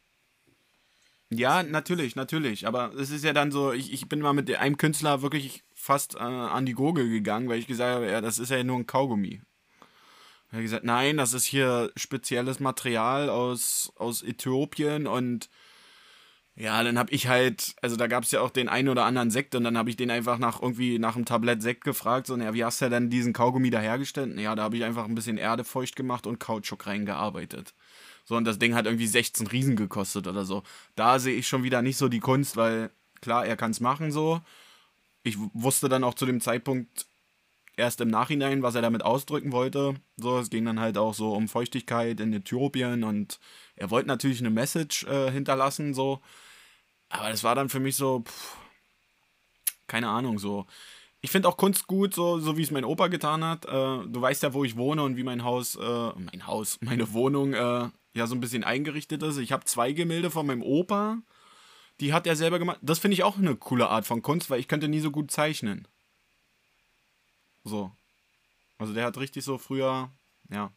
Speaker 1: Ja, natürlich, natürlich. Aber es ist ja dann so, ich, ich bin mal mit einem Künstler wirklich fast äh, an die Gurgel gegangen, weil ich gesagt habe, ja, das ist ja nur ein Kaugummi. Er hat gesagt, nein, das ist hier spezielles Material aus, aus Äthiopien und ja, dann habe ich halt, also da gab es ja auch den einen oder anderen Sekt und dann habe ich den einfach nach irgendwie nach einem Tablett Sekt gefragt, so, ja, wie hast du denn diesen Kaugummi da hergestellt? Ja, da habe ich einfach ein bisschen Erde feucht gemacht und Kautschuk reingearbeitet. So, und das Ding hat irgendwie 16 Riesen gekostet oder so. Da sehe ich schon wieder nicht so die Kunst, weil klar, er kann es machen so. Ich wusste dann auch zu dem Zeitpunkt erst im Nachhinein, was er damit ausdrücken wollte. So, es ging dann halt auch so um Feuchtigkeit in Äthiopien und er wollte natürlich eine Message äh, hinterlassen, so. Aber das war dann für mich so, pff, keine Ahnung, so. Ich finde auch Kunst gut, so, so wie es mein Opa getan hat. Äh, du weißt ja, wo ich wohne und wie mein Haus, äh, mein Haus, [laughs] meine Wohnung äh, ja so ein bisschen eingerichtet ist. Ich habe zwei Gemälde von meinem Opa, die hat er selber gemacht. Das finde ich auch eine coole Art von Kunst, weil ich könnte nie so gut zeichnen. So. Also der hat richtig so früher, ja,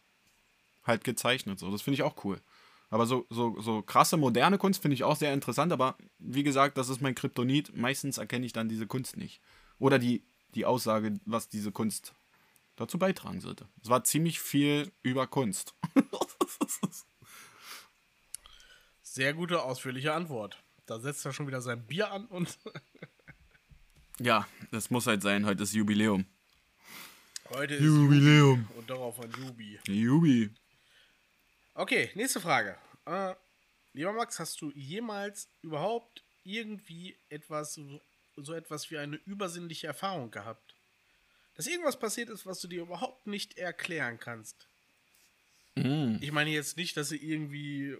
Speaker 1: halt gezeichnet. So. Das finde ich auch cool. Aber so, so, so krasse moderne Kunst finde ich auch sehr interessant, aber wie gesagt, das ist mein Kryptonit. Meistens erkenne ich dann diese Kunst nicht. Oder die, die Aussage, was diese Kunst dazu beitragen sollte. Es war ziemlich viel über Kunst. [laughs]
Speaker 2: sehr gute, ausführliche Antwort. Da setzt er schon wieder sein Bier an und. [laughs]
Speaker 1: ja, das muss halt sein. Heute ist Jubiläum.
Speaker 2: Heute ist Jubiläum. Und darauf ein Jubi.
Speaker 1: Jubi.
Speaker 2: Okay, nächste Frage. Äh, lieber Max, hast du jemals überhaupt irgendwie etwas, so etwas wie eine übersinnliche Erfahrung gehabt? Dass irgendwas passiert ist, was du dir überhaupt nicht erklären kannst? Mm. Ich meine jetzt nicht, dass du irgendwie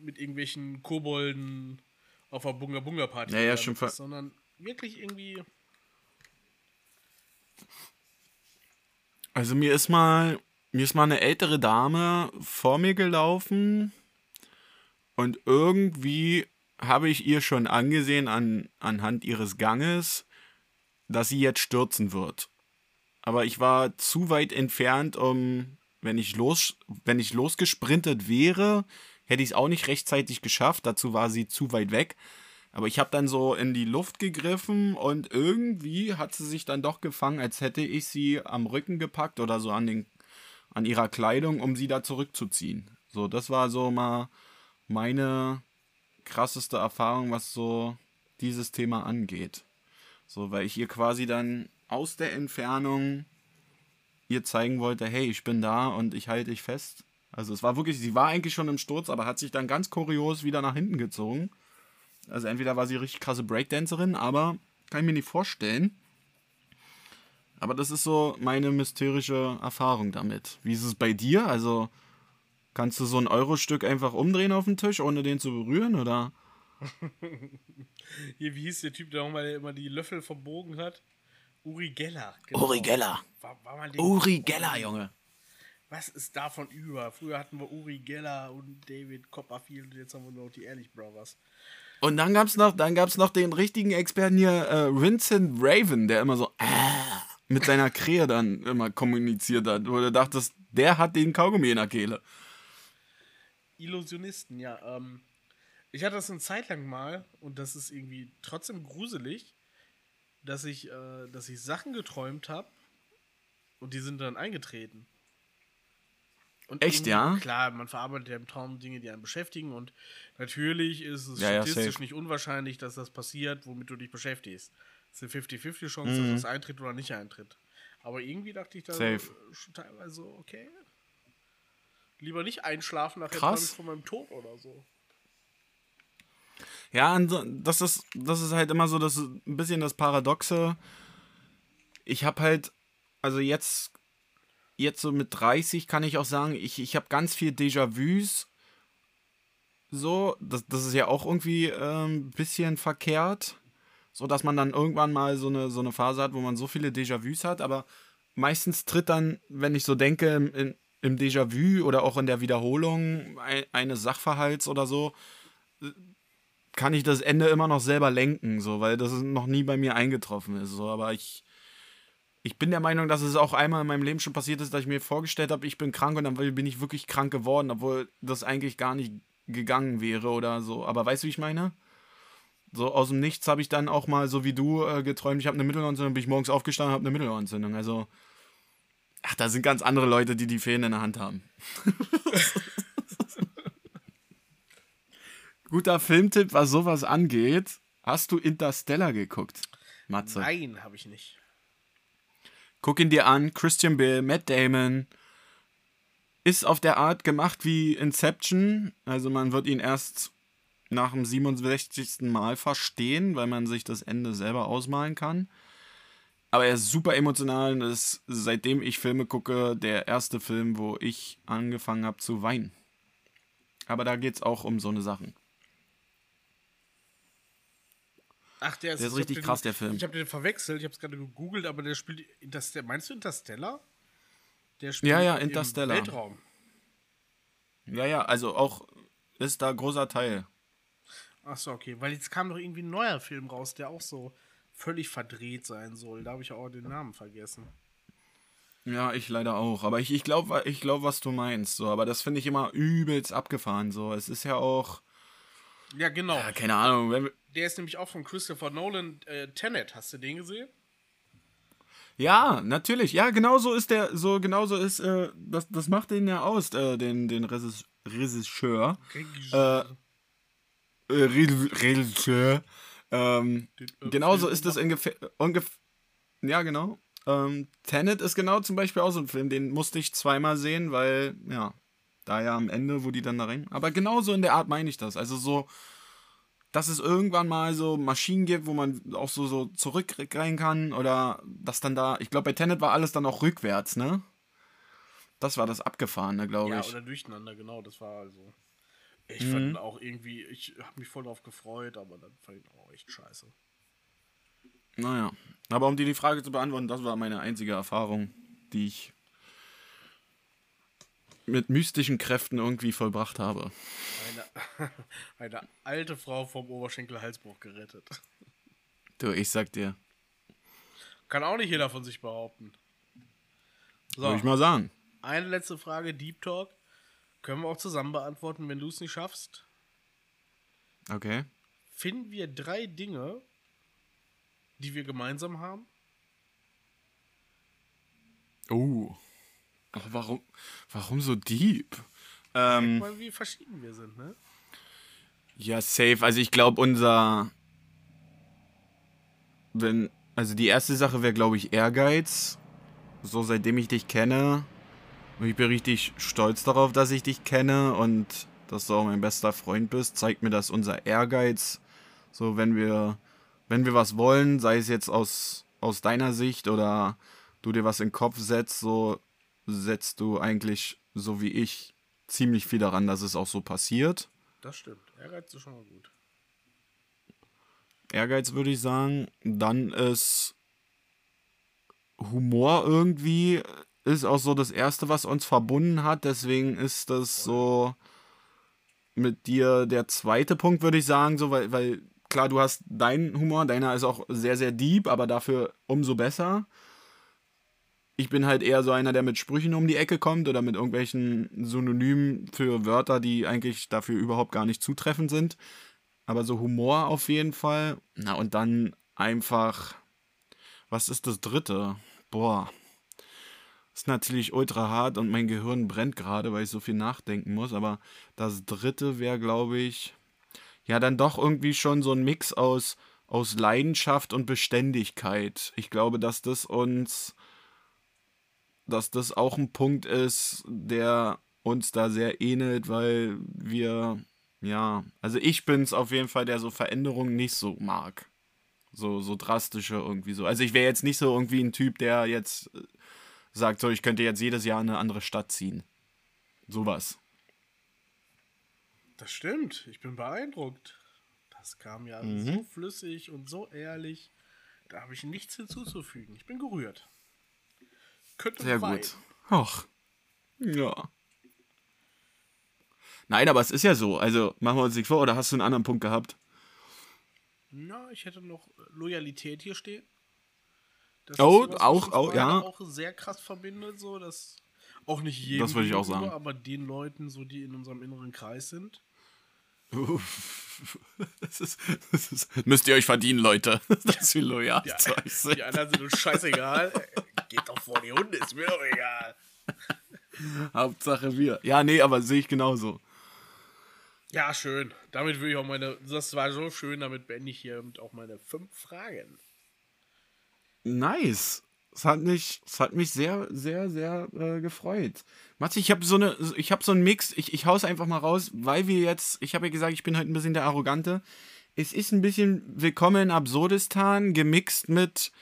Speaker 2: mit irgendwelchen Kobolden auf der Bunga Bunga Party
Speaker 1: ja, ja, schon
Speaker 2: bist, sondern wirklich irgendwie.
Speaker 1: Also mir ist mal mir ist mal eine ältere Dame vor mir gelaufen und irgendwie habe ich ihr schon angesehen an, anhand ihres Ganges, dass sie jetzt stürzen wird. Aber ich war zu weit entfernt, um, wenn ich, los, wenn ich losgesprintet wäre, hätte ich es auch nicht rechtzeitig geschafft. Dazu war sie zu weit weg. Aber ich habe dann so in die Luft gegriffen und irgendwie hat sie sich dann doch gefangen, als hätte ich sie am Rücken gepackt oder so an den an ihrer Kleidung, um sie da zurückzuziehen. So, das war so mal meine krasseste Erfahrung, was so dieses Thema angeht. So, weil ich ihr quasi dann aus der Entfernung ihr zeigen wollte, hey, ich bin da und ich halte dich fest. Also es war wirklich, sie war eigentlich schon im Sturz, aber hat sich dann ganz kurios wieder nach hinten gezogen. Also entweder war sie richtig krasse Breakdancerin, aber kann ich mir nicht vorstellen. Aber das ist so meine mysterische Erfahrung damit. Wie ist es bei dir? Also kannst du so ein Euro-Stück einfach umdrehen auf den Tisch, ohne den zu berühren, oder? [laughs]
Speaker 2: Hier, wie hieß der Typ, der auch mal immer die Löffel verbogen hat? Uri Geller. Genau.
Speaker 1: Uri Geller. War, war Uri Geller, Junge.
Speaker 2: Was ist davon über? Früher hatten wir Uri Geller und David Copperfield und jetzt haben wir noch die Ehrlich Brothers.
Speaker 1: Und dann gab's noch, noch den richtigen Experten hier, äh, Vincent Raven, der immer so äh, mit seiner Krähe dann immer kommuniziert hat, wo du dachtest, der hat den Kaugummi in der Kehle.
Speaker 2: Illusionisten, ja. Ähm, ich hatte das eine Zeit lang mal und das ist irgendwie trotzdem gruselig, dass ich, äh, dass ich Sachen geträumt habe und die sind dann eingetreten.
Speaker 1: Und Echt, ja?
Speaker 2: Klar, man verarbeitet ja im Traum Dinge, die einen beschäftigen und natürlich ist es ja, statistisch ja, nicht unwahrscheinlich, dass das passiert, womit du dich beschäftigst. Es sind 50-50 Chance, mhm. dass das eintritt oder nicht eintritt. Aber irgendwie dachte ich da Safe. schon teilweise so, okay. Lieber nicht einschlafen nachher
Speaker 1: Krass.
Speaker 2: von meinem Tod oder so.
Speaker 1: Ja, das ist, das ist halt immer so das ein bisschen das Paradoxe. Ich habe halt, also jetzt, jetzt so mit 30 kann ich auch sagen, ich, ich habe ganz viel Déjà-vus. So, das, das ist ja auch irgendwie ein ähm, bisschen verkehrt so dass man dann irgendwann mal so eine, so eine Phase hat, wo man so viele Déjà-vus hat, aber meistens tritt dann, wenn ich so denke, in, im Déjà-vu oder auch in der Wiederholung eines Sachverhalts oder so, kann ich das Ende immer noch selber lenken, so, weil das noch nie bei mir eingetroffen ist. So, aber ich, ich bin der Meinung, dass es auch einmal in meinem Leben schon passiert ist, dass ich mir vorgestellt habe, ich bin krank und dann bin ich wirklich krank geworden, obwohl das eigentlich gar nicht gegangen wäre oder so. Aber weißt du, wie ich meine? So aus dem Nichts habe ich dann auch mal, so wie du, äh, geträumt, ich habe eine Mittelohrentzündung, bin ich morgens aufgestanden und habe eine Mittelohrentzündung. Also, ach, da sind ganz andere Leute, die die Fäden in der Hand haben. [laughs] Guter Filmtipp, was sowas angeht. Hast du Interstellar geguckt,
Speaker 2: Matze? Nein, habe ich nicht.
Speaker 1: Guck ihn dir an. Christian Bale, Matt Damon. Ist auf der Art gemacht wie Inception. Also man wird ihn erst nach dem 67. Mal verstehen, weil man sich das Ende selber ausmalen kann. Aber er ist super emotional und ist, seitdem ich Filme gucke, der erste Film, wo ich angefangen habe zu weinen. Aber da geht es auch um so eine Sachen.
Speaker 2: Ach, der ist,
Speaker 1: der ist richtig krass,
Speaker 2: den,
Speaker 1: der Film.
Speaker 2: Ich habe den verwechselt, ich habe es gerade gegoogelt, aber der spielt Interstellar. Meinst du Interstellar?
Speaker 1: Der spielt ja, ja, Interstellar. Im Weltraum. Ja, ja, also auch ist da großer Teil.
Speaker 2: Achso, okay, weil jetzt kam doch irgendwie ein neuer Film raus, der auch so völlig verdreht sein soll. Da habe ich auch den Namen vergessen.
Speaker 1: Ja, ich leider auch. Aber ich, ich glaube, ich glaub, was du meinst. So. Aber das finde ich immer übelst abgefahren. So. Es ist ja auch.
Speaker 2: Ja, genau.
Speaker 1: Ja, keine Ahnung. Wenn,
Speaker 2: der ist nämlich auch von Christopher Nolan. Äh, Tenet, hast du den gesehen?
Speaker 1: Ja, natürlich. Ja, genau so ist der, so genau so ist, äh, das, das macht den ja aus, äh, den, den Regisseur. Regisseur. Äh, Regisseur. Ähm, äh, genauso ist das ungefähr, ungefähr. Ja, genau. Ähm, Tenet ist genau zum Beispiel auch so ein Film, den musste ich zweimal sehen, weil, ja, da ja am Ende, wo die dann da rein. Aber genauso in der Art meine ich das. Also so, dass es irgendwann mal so Maschinen gibt, wo man auch so, so zurückrein kann oder dass dann da, ich glaube bei Tenet war alles dann auch rückwärts, ne? Das war das Abgefahrene, glaube ich.
Speaker 2: Ja, oder durcheinander, genau, das war also. Ich mhm. fand auch irgendwie, ich habe mich voll drauf gefreut, aber dann fand ich auch echt scheiße.
Speaker 1: Naja, aber um dir die Frage zu beantworten, das war meine einzige Erfahrung, die ich mit mystischen Kräften irgendwie vollbracht habe.
Speaker 2: Eine, [laughs] eine alte Frau vom Oberschenkel-Halsbruch gerettet.
Speaker 1: Du, ich sag dir.
Speaker 2: Kann auch nicht jeder von sich behaupten.
Speaker 1: So, Würde ich mal sagen.
Speaker 2: Eine letzte Frage, Deep Talk. Können wir auch zusammen beantworten, wenn du es nicht schaffst.
Speaker 1: Okay.
Speaker 2: Finden wir drei Dinge, die wir gemeinsam haben?
Speaker 1: Oh. Ach, warum, warum so deep? Ähm,
Speaker 2: mal, wie verschieden wir sind, ne?
Speaker 1: Ja, safe. Also ich glaube, unser. Wenn. Also die erste Sache wäre, glaube ich, Ehrgeiz. So seitdem ich dich kenne. Ich bin richtig stolz darauf, dass ich dich kenne und dass du auch mein bester Freund bist. Zeigt mir, dass unser Ehrgeiz, so wenn wir, wenn wir was wollen, sei es jetzt aus, aus deiner Sicht oder du dir was in den Kopf setzt, so setzt du eigentlich, so wie ich, ziemlich viel daran, dass es auch so passiert.
Speaker 2: Das stimmt. Ehrgeiz ist schon mal gut.
Speaker 1: Ehrgeiz würde ich sagen. Dann ist Humor irgendwie ist auch so das erste, was uns verbunden hat. Deswegen ist das so mit dir der zweite Punkt, würde ich sagen, so weil, weil klar, du hast deinen Humor, deiner ist auch sehr sehr deep, aber dafür umso besser ich bin halt eher so einer, der mit Sprüchen um die Ecke kommt oder mit irgendwelchen Synonymen für Wörter, die eigentlich dafür überhaupt gar nicht zutreffend sind. Aber so Humor auf jeden Fall. Na, und dann einfach. Was ist das dritte? Boah. Ist natürlich ultra hart und mein Gehirn brennt gerade, weil ich so viel nachdenken muss. Aber das dritte wäre, glaube ich. Ja, dann doch irgendwie schon so ein Mix aus, aus Leidenschaft und Beständigkeit. Ich glaube, dass das uns dass das auch ein Punkt ist, der uns da sehr ähnelt, weil wir, ja, also ich bin es auf jeden Fall, der so Veränderungen nicht so mag. So, so drastische irgendwie so. Also ich wäre jetzt nicht so irgendwie ein Typ, der jetzt äh, sagt, so, ich könnte jetzt jedes Jahr in eine andere Stadt ziehen. Sowas.
Speaker 2: Das stimmt, ich bin beeindruckt. Das kam ja mhm. so flüssig und so ehrlich. Da habe ich nichts hinzuzufügen. Ich bin gerührt.
Speaker 1: Könnte Sehr weinen. gut. Ach. Ja. Nein, aber es ist ja so. Also machen wir uns nicht vor, oder hast du einen anderen Punkt gehabt?
Speaker 2: Na, ich hätte noch Loyalität hier stehen. Das
Speaker 1: oh,
Speaker 2: sowas,
Speaker 1: auch, auch, ja.
Speaker 2: auch sehr krass verbindet, so, dass auch nicht jedem,
Speaker 1: das würde ich auch sagen.
Speaker 2: aber den Leuten, so die in unserem inneren Kreis sind. [laughs]
Speaker 1: Das ist, das ist, müsst ihr euch verdienen, Leute. [laughs] Das ist wie loyal
Speaker 2: ja, Die anderen sind uns scheißegal. [laughs] Geht doch vor die Hunde, ist mir doch egal.
Speaker 1: Hauptsache wir. Ja, nee, aber sehe ich genauso.
Speaker 2: Ja, schön. Damit würde ich auch meine. Das war so schön, damit beende ich hier auch meine fünf Fragen.
Speaker 1: Nice. Es hat mich, es hat mich sehr, sehr, sehr äh, gefreut. Matze, ich habe so eine, ich habe so einen Mix. Ich, ich hau's einfach mal raus, weil wir jetzt, ich habe ja gesagt, ich bin halt ein bisschen der Arrogante. Es ist ein bisschen Willkommen in Absurdistan gemixt mit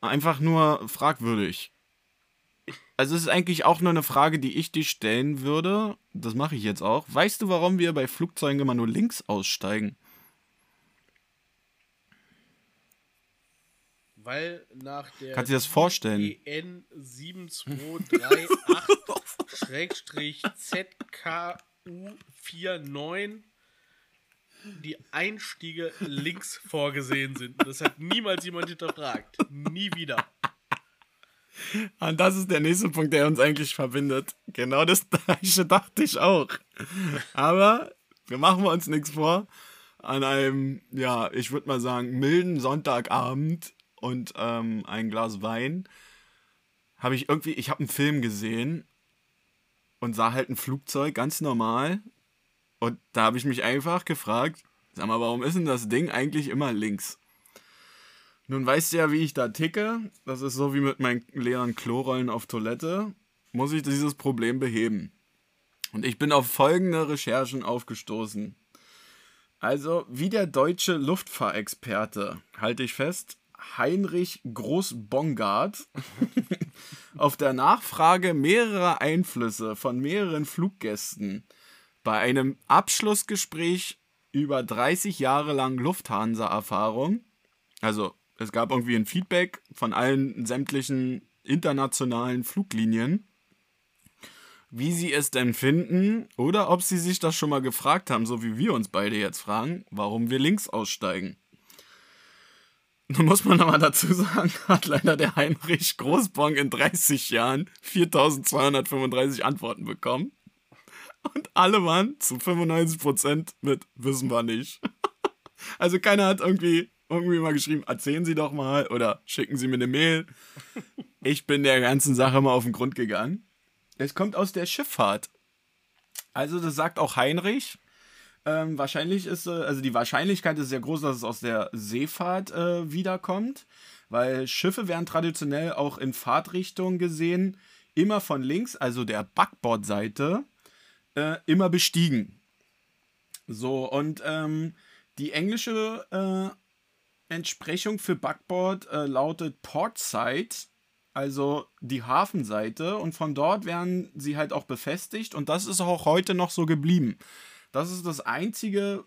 Speaker 1: einfach nur fragwürdig. Also es ist eigentlich auch nur eine Frage, die ich dir stellen würde. Das mache ich jetzt auch. Weißt du, warum wir bei Flugzeugen immer nur links aussteigen?
Speaker 2: Weil nach der
Speaker 1: Kannst du dir das vorstellen?
Speaker 2: EN 7238-ZKU49 [laughs] die Einstiege links vorgesehen sind. Das hat niemals jemand hinterfragt. Nie wieder.
Speaker 1: Und das ist der nächste Punkt, der uns eigentlich verbindet. Genau das gleiche dachte ich auch. Aber wir machen uns nichts vor. An einem, ja, ich würde mal sagen, milden Sonntagabend und ähm, ein Glas Wein habe ich irgendwie, ich habe einen Film gesehen und sah halt ein Flugzeug ganz normal. Und da habe ich mich einfach gefragt, sag mal, warum ist denn das Ding eigentlich immer links? Nun weißt du ja, wie ich da ticke. Das ist so wie mit meinen leeren Klorollen auf Toilette. Muss ich dieses Problem beheben. Und ich bin auf folgende Recherchen aufgestoßen. Also, wie der deutsche Luftfahrexperte, halte ich fest, Heinrich Groß-Bongard [laughs] auf der Nachfrage mehrerer Einflüsse von mehreren Fluggästen bei einem Abschlussgespräch über 30 Jahre lang Lufthansa-Erfahrung, also es gab irgendwie ein Feedback von allen sämtlichen internationalen Fluglinien, wie sie es denn finden oder ob sie sich das schon mal gefragt haben, so wie wir uns beide jetzt fragen, warum wir links aussteigen. Nun muss man aber dazu sagen, [laughs] hat leider der Heinrich Großbong in 30 Jahren 4235 Antworten bekommen. Und alle waren zu 95% mit wissen wir nicht. [laughs] Also keiner hat irgendwie irgendwie mal geschrieben, erzählen Sie doch mal oder schicken Sie mir eine Mail. Ich bin der ganzen Sache mal auf den Grund gegangen. Es kommt aus der Schifffahrt. Also das sagt auch Heinrich. Ähm, wahrscheinlich ist, äh, also die Wahrscheinlichkeit ist sehr groß, dass es aus der Seefahrt äh, wiederkommt, weil Schiffe werden traditionell auch in Fahrtrichtung gesehen, immer von links, also der Backbordseite, äh, immer bestiegen. So, und ähm, die englische äh, Entsprechung für Backboard äh, lautet Portside, also die Hafenseite. Und von dort werden sie halt auch befestigt. Und das ist auch heute noch so geblieben. Das ist das Einzige,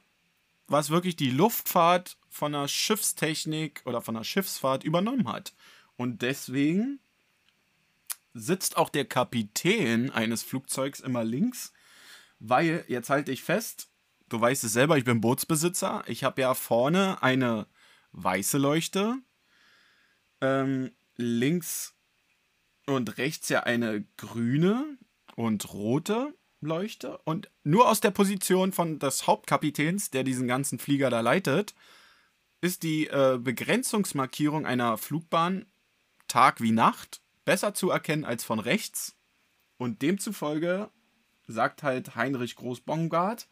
Speaker 1: was wirklich die Luftfahrt von der Schiffstechnik oder von der Schiffsfahrt übernommen hat. Und deswegen sitzt auch der Kapitän eines Flugzeugs immer links, weil, jetzt halte ich fest, du weißt es selber, ich bin Bootsbesitzer. Ich habe ja vorne eine weiße Leuchte. Ähm, links und rechts ja eine grüne und rote Leuchte. Und nur aus der Position von des Hauptkapitäns, der diesen ganzen Flieger da leitet, ist die äh, Begrenzungsmarkierung einer Flugbahn Tag wie Nacht besser zu erkennen als von rechts. Und demzufolge sagt halt Heinrich Groß-Bongard,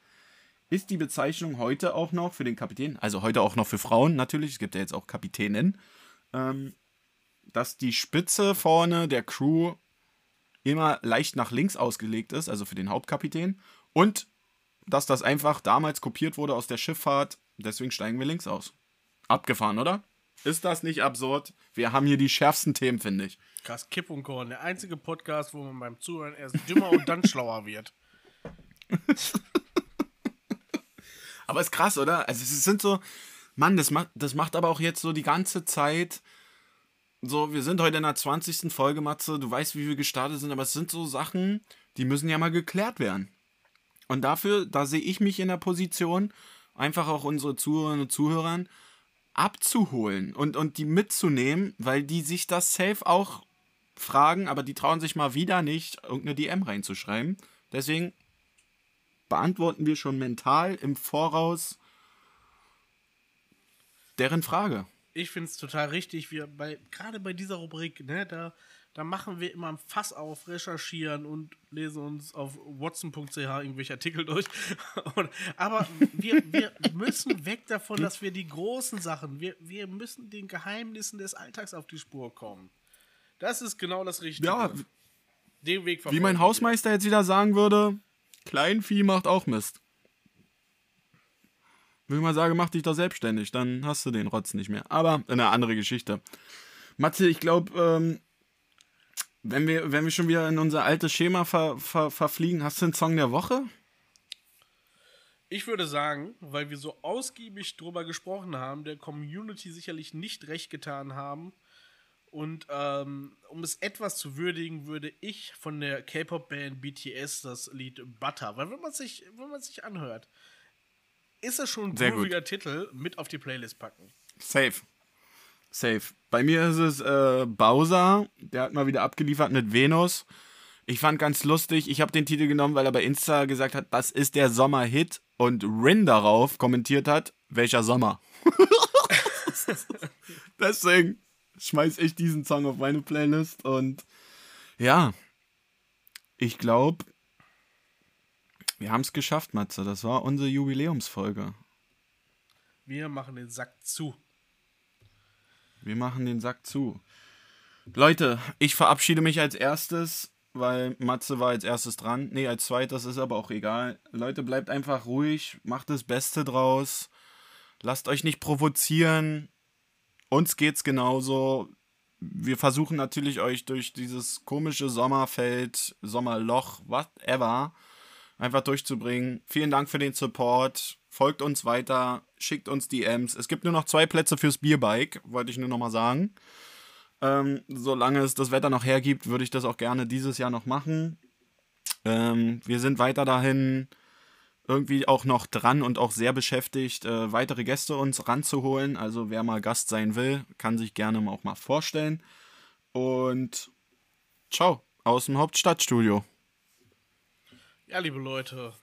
Speaker 1: ist die Bezeichnung heute auch noch für den Kapitän, also heute auch noch für Frauen natürlich, es gibt ja jetzt auch Kapitänen, ähm, dass die Spitze vorne der Crew immer leicht nach links ausgelegt ist, also für den Hauptkapitän, und dass das einfach damals kopiert wurde aus der Schifffahrt, deswegen steigen wir links aus. Abgefahren, oder? Ist das nicht absurd? Wir haben hier die schärfsten Themen, finde ich.
Speaker 2: Krass, Kipp und Korn, der einzige Podcast, wo man beim Zuhören erst dümmer und dann schlauer wird. [laughs]
Speaker 1: Aber ist krass, oder? Also es sind so, Mann, das macht, das macht aber auch jetzt so die ganze Zeit. So, wir sind heute in der 20. Folge, Matze. Du weißt, wie wir gestartet sind, aber es sind so Sachen, die müssen ja mal geklärt werden. Und dafür, da sehe ich mich in der Position, einfach auch unsere Zuhörerinnen und Zuhörern, abzuholen und, und die mitzunehmen, weil die sich das safe auch fragen, aber die trauen sich mal wieder nicht, irgendeine DM reinzuschreiben. Deswegen beantworten wir schon mental im Voraus deren Frage.
Speaker 2: Ich finde es total richtig. Wir bei, gerade bei dieser Rubrik, ne, da, da machen wir immer ein Fass auf, recherchieren und lesen uns auf watson.ch irgendwelche Artikel durch. [laughs] Aber wir, wir müssen weg davon, dass wir die großen Sachen, wir, wir müssen den Geheimnissen des Alltags auf die Spur kommen. Das ist genau das Richtige. Ja,
Speaker 1: den Weg Wie mein Hausmeister jetzt wieder sagen würde, Kleinvieh macht auch Mist. Wenn ich mal sage, mach dich doch selbstständig, dann hast du den Rotz nicht mehr. Aber eine andere Geschichte. Matze, ich glaube, ähm, wenn, wir, wenn wir schon wieder in unser altes Schema ver, ver, verfliegen, hast du einen Song der Woche?
Speaker 2: Ich würde sagen, weil wir so ausgiebig drüber gesprochen haben, der Community sicherlich nicht recht getan haben. Und ähm, um es etwas zu würdigen, würde ich von der K-Pop-Band BTS das Lied Butter, weil wenn man sich, wenn man sich anhört, ist es schon ein grooviger Titel mit auf die Playlist packen.
Speaker 1: Safe. Safe. Bei mir ist es äh, Bowser, der hat mal wieder abgeliefert mit Venus. Ich fand ganz lustig, ich habe den Titel genommen, weil er bei Insta gesagt hat, das ist der Sommerhit und Rin darauf kommentiert hat, welcher Sommer. [laughs] Deswegen schmeiß ich diesen Song auf meine Playlist und ja, ich glaube, wir haben es geschafft, Matze. Das war unsere Jubiläumsfolge.
Speaker 2: Wir machen den Sack zu.
Speaker 1: Wir machen den Sack zu. Leute, ich verabschiede mich als erstes, weil Matze war als erstes dran. Nee, als zweites ist aber auch egal. Leute, bleibt einfach ruhig, macht das Beste draus. Lasst euch nicht provozieren. Uns geht's genauso. Wir versuchen natürlich euch durch dieses komische Sommerfeld, Sommerloch, whatever, einfach durchzubringen. Vielen Dank für den Support. Folgt uns weiter, schickt uns DMs. Es gibt nur noch zwei Plätze fürs Bierbike, wollte ich nur noch mal sagen. Ähm, solange es das Wetter noch hergibt, würde ich das auch gerne dieses Jahr noch machen. Ähm, wir sind weiter dahin irgendwie auch noch dran und auch sehr beschäftigt, äh, weitere Gäste uns ranzuholen. Also wer mal Gast sein will, kann sich gerne auch mal vorstellen. Und ciao aus dem Hauptstadtstudio.
Speaker 2: Ja, liebe Leute,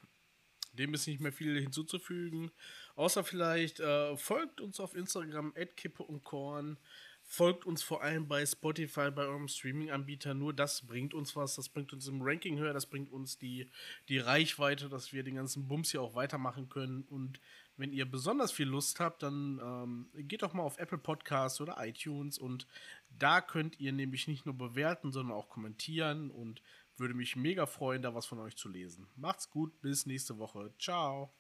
Speaker 2: dem ist nicht mehr viel hinzuzufügen. Außer vielleicht äh, folgt uns auf Instagram Kippe und Korn. Folgt uns vor allem bei Spotify, bei eurem Streaming-Anbieter. Nur das bringt uns was. Das bringt uns im Ranking höher. Das bringt uns die, die Reichweite, dass wir den ganzen Bums hier auch weitermachen können. Und wenn ihr besonders viel Lust habt, dann ähm, geht doch mal auf Apple Podcasts oder iTunes. Und da könnt ihr nämlich nicht nur bewerten, sondern auch kommentieren. Und würde mich mega freuen, da was von euch zu lesen. Macht's gut, bis nächste Woche. Ciao.